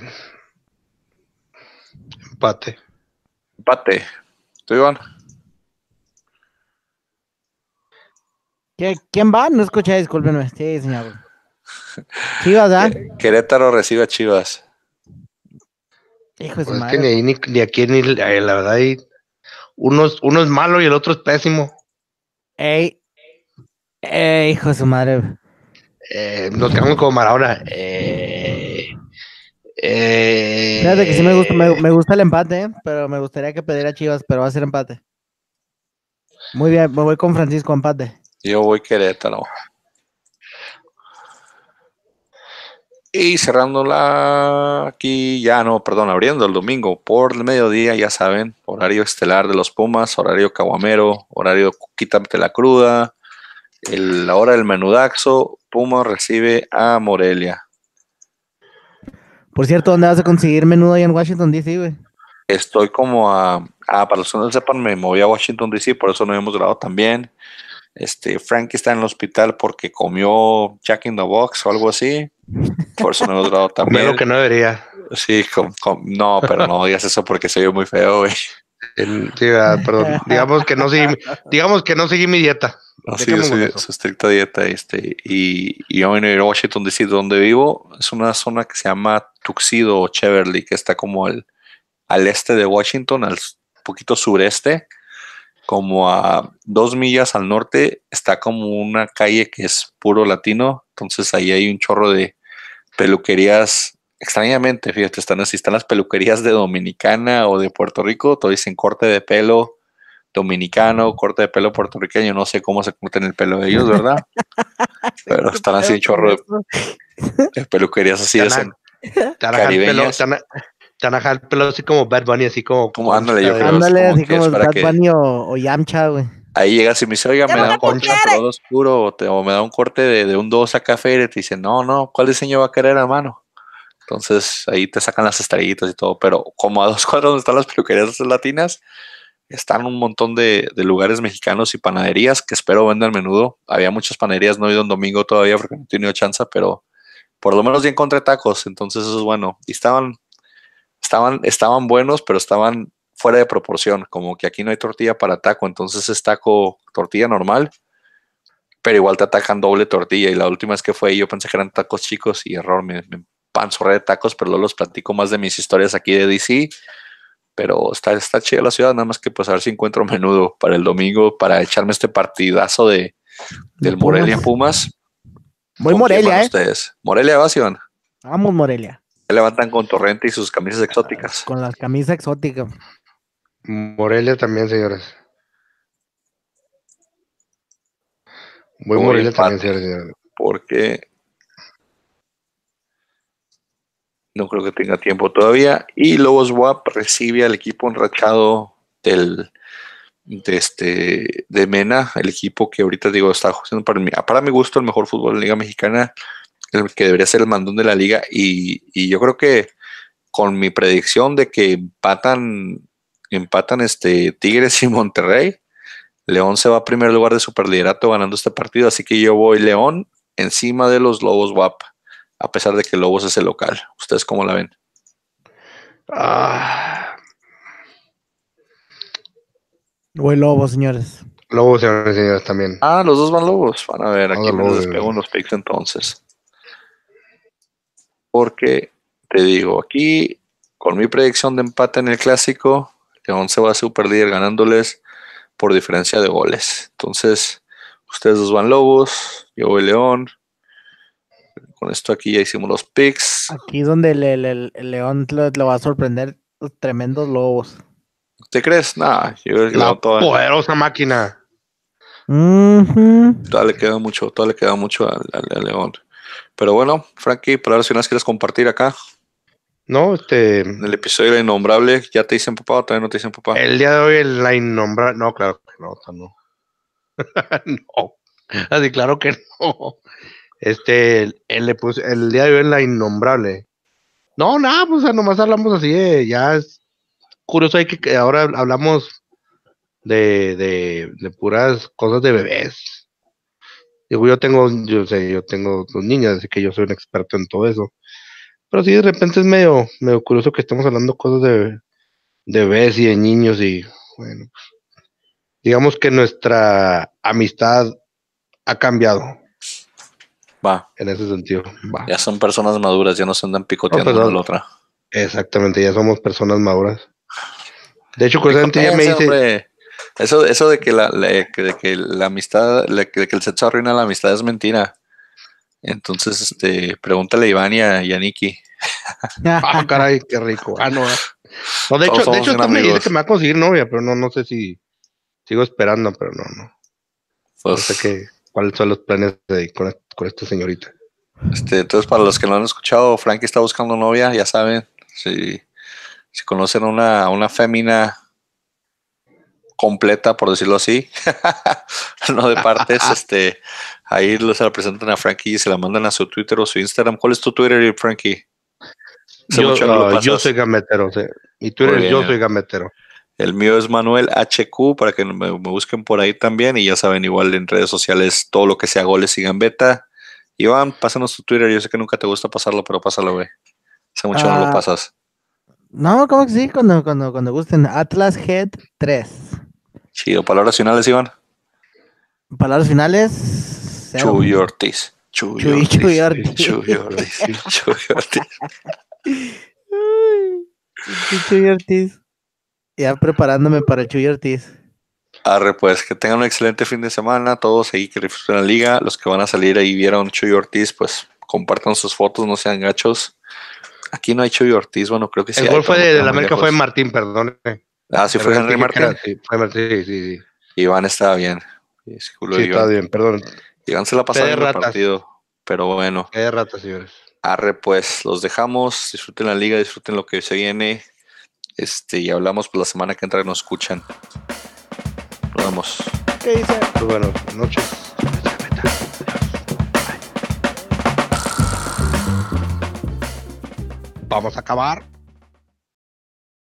Empate. Empate. ¿Tú, Iván? ¿Quién va? No escuché, discúlpenme. Sí, señor. Chivas, ¿ah? Querétaro recibe a Chivas. Hijo de pues es que ni, ni, ni, aquí ni la verdad hay, uno, uno es malo y el otro es pésimo. Ey, ey hijo de su madre. Eh, nos quedamos como Maradona. Eh, eh, Fíjate que sí me gusta, me, gusta el empate, ¿eh? pero me gustaría que pediera Chivas, pero va a ser empate. Muy bien, me voy con Francisco, empate. Yo voy Querétaro. Y cerrándola aquí, ya no, perdón, abriendo el domingo por el mediodía, ya saben, horario estelar de los Pumas, horario caguamero, horario quítate la cruda, la hora del menudaxo, Pumas recibe a Morelia. Por cierto, ¿dónde vas a conseguir menudo ahí en Washington DC, güey? Estoy como a, para los que no sepan, me moví a Washington DC, por eso no hemos grabado también. Este, Frankie está en el hospital porque comió Jack in the Box o algo así. Por eso no lo grado también. lo que no debería. Sí, no, pero no digas eso porque se vio muy feo, güey. Sí, ah, perdón. digamos que no seguí, digamos que no seguí mi dieta. sí, su estricta dieta. Este, y, y yo en Washington DC, donde vivo, es una zona que se llama Tuxedo o Cheverly, que está como al, al este de Washington, al poquito sureste, como a dos millas al norte, está como una calle que es puro latino. Entonces ahí hay un chorro de peluquerías extrañamente, fíjate, están así, están las peluquerías de Dominicana o de Puerto Rico, todo dicen corte de pelo dominicano, corte de pelo puertorriqueño, no sé cómo se cortan el pelo de ellos, ¿verdad? Pero están así un chorro de, peluquerías así de caribeñas. Te van el pelo así como Bad Bunny, así como. Como ándale, yo creo. Ándale, así como Bad Bunny o, Yamcha, güey. Ahí llegas y me dice, oiga, me da un corte de oscuro o, me da un corte de, de un 2 a café y te dice, no, no, ¿cuál diseño va a querer, hermano? Entonces ahí te sacan las estrellitas y todo, pero como a dos cuadros donde están las peluquerías latinas, están un montón de, lugares mexicanos y panaderías que espero vendan menudo. Había muchas panaderías, no he ido un domingo todavía porque no he tenido chance, pero por lo menos ya encontré tacos, entonces eso es bueno. Y estaban, estaban, estaban buenos, pero estaban fuera de proporción, como que aquí no hay tortilla para taco, entonces es taco tortilla normal, pero igual te atacan doble tortilla. Y la última vez que fue yo pensé que eran tacos chicos y error, me, me panzorré de tacos, pero luego los platico más de mis historias aquí de DC. Pero está, está chida la ciudad, nada más que pues a ver si encuentro menudo para el domingo, para echarme este partidazo de, del Morelia Pumas. Muy Morelia, ¿eh? Ustedes? ¿Morelia vas, Iván? Vamos, Morelia. Se levantan con Torrente y sus camisas exóticas. Con las camisas exóticas. Morelia también, señores. Muy Morelia también, señores. Porque no creo que tenga tiempo todavía. Y Lobos WAP recibe al equipo enrachado del de este de Mena, el equipo que ahorita digo está haciendo para mí, para mi gusto el mejor fútbol de la Liga Mexicana, el que debería ser el mandón de la liga. Y, yo creo que con mi predicción de que empatan, empatan este Tigres y Monterrey, León se va a primer lugar de superliderato ganando este partido. Así que yo voy León encima de los Lobos WAP a pesar de que Lobos es el local. ¿Ustedes cómo la ven? Ah. Voy Lobos, señores. Lobos, señores, señores, también. Ah, los dos van Lobos. Van a ver, aquí me despego unos picks entonces. Porque te digo, aquí con mi predicción de empate en el clásico, León se va a super líder ganándoles por diferencia de goles. Entonces, ustedes dos van Lobos, yo voy León, con esto aquí ya hicimos los picks. Aquí donde el, León le, va a sorprender los tremendos lobos. ¿Te crees? Nah, yo La poderosa máquina. Todavía le queda mucho, todavía le queda mucho al, León. Pero bueno, Frankie, para ver si quieres compartir acá. No, este. el episodio de la innombrable, ¿ya te dicen papá o todavía no te dicen papá? El día de hoy la innombrable. No, claro que no, no. no. Así, claro que no. Este, le puso, el día de hoy en la innombrable. No, nada, pues nomás hablamos así de, ya es curioso hay que, ahora hablamos de, de, de, puras cosas de bebés. Digo, yo tengo, yo sé, yo tengo dos niñas, así que yo soy un experto en todo eso. Pero sí, de repente es medio, medio curioso que estemos hablando cosas de, de bebés y de niños y bueno, pues, digamos que nuestra amistad ha cambiado. Va. En ese sentido, va. Ya son personas maduras, ya no se andan picoteando no, la otra. Exactamente, ya somos personas maduras. De hecho, curiosamente ya me dice. Eso, eso de que la, de que la amistad, de que el sexo arruina la amistad es mentira. Entonces, este, pregúntale a Iván y a, Niki. ah, caray, qué rico. Ah, no. no de hecho, de hecho me dice que me va a conseguir novia, pero no, no sé si sigo esperando, pero no, no. Pues, no sé qué, cuáles son los planes de, con, con esta señorita. Este, entonces, para los que no han escuchado, Frankie está buscando novia, ya saben, si, si conocen una, una fémina completa, por decirlo así, no de partes, este, ahí se la presentan a Frankie y se la mandan a su Twitter o su Instagram. ¿Cuál es tu Twitter, Frankie? Yo, uh, yo, soy gametero, sí. mi Twitter es yo soy gametero. El mío es Manuel HQ para que me, me, busquen por ahí también. Y ya saben, igual en redes sociales, todo lo que sea goles sigan beta. Iván, pásanos tu Twitter. Yo sé que nunca te gusta pasarlo, pero pásalo, güey. Hace mucho no lo Ah. pasas. No, ¿cómo que sí? Cuando, cuando, cuando gusten. Atlas Head 3. Chido. Palabras finales, Iván. Palabras finales. Chuy Ortiz. Chuy Chuy- Ortiz. Chuy Ortiz. Chuy Ortiz. Chuy Ortiz. Chuy Ortiz. Ya preparándome para el Chuy Ortiz. Arre, pues que tengan un excelente fin de semana. Todos ahí que disfruten la liga. Los que van a salir ahí vieron Chuy Ortiz, pues compartan sus fotos, no sean gachos. Aquí no hay Chuy Ortiz, bueno, creo que sí. el gol fue de, la América fue lejos. Martín, perdón. Ah, sí, fue Henry Martín. Sí, fue Martín, sí, sí. sí. Iván estaba bien. Sí, culo Sí, de está Iván. bien, perdón. Iván se la de en el partido. Pero bueno, Qué rata, señores. arre, pues los dejamos. Disfruten la liga, disfruten lo que se viene. Este, y hablamos pues, la semana que entra nos escuchan. Nos vemos. ¿Qué dice? Muy buenas noches. Vamos a acabar.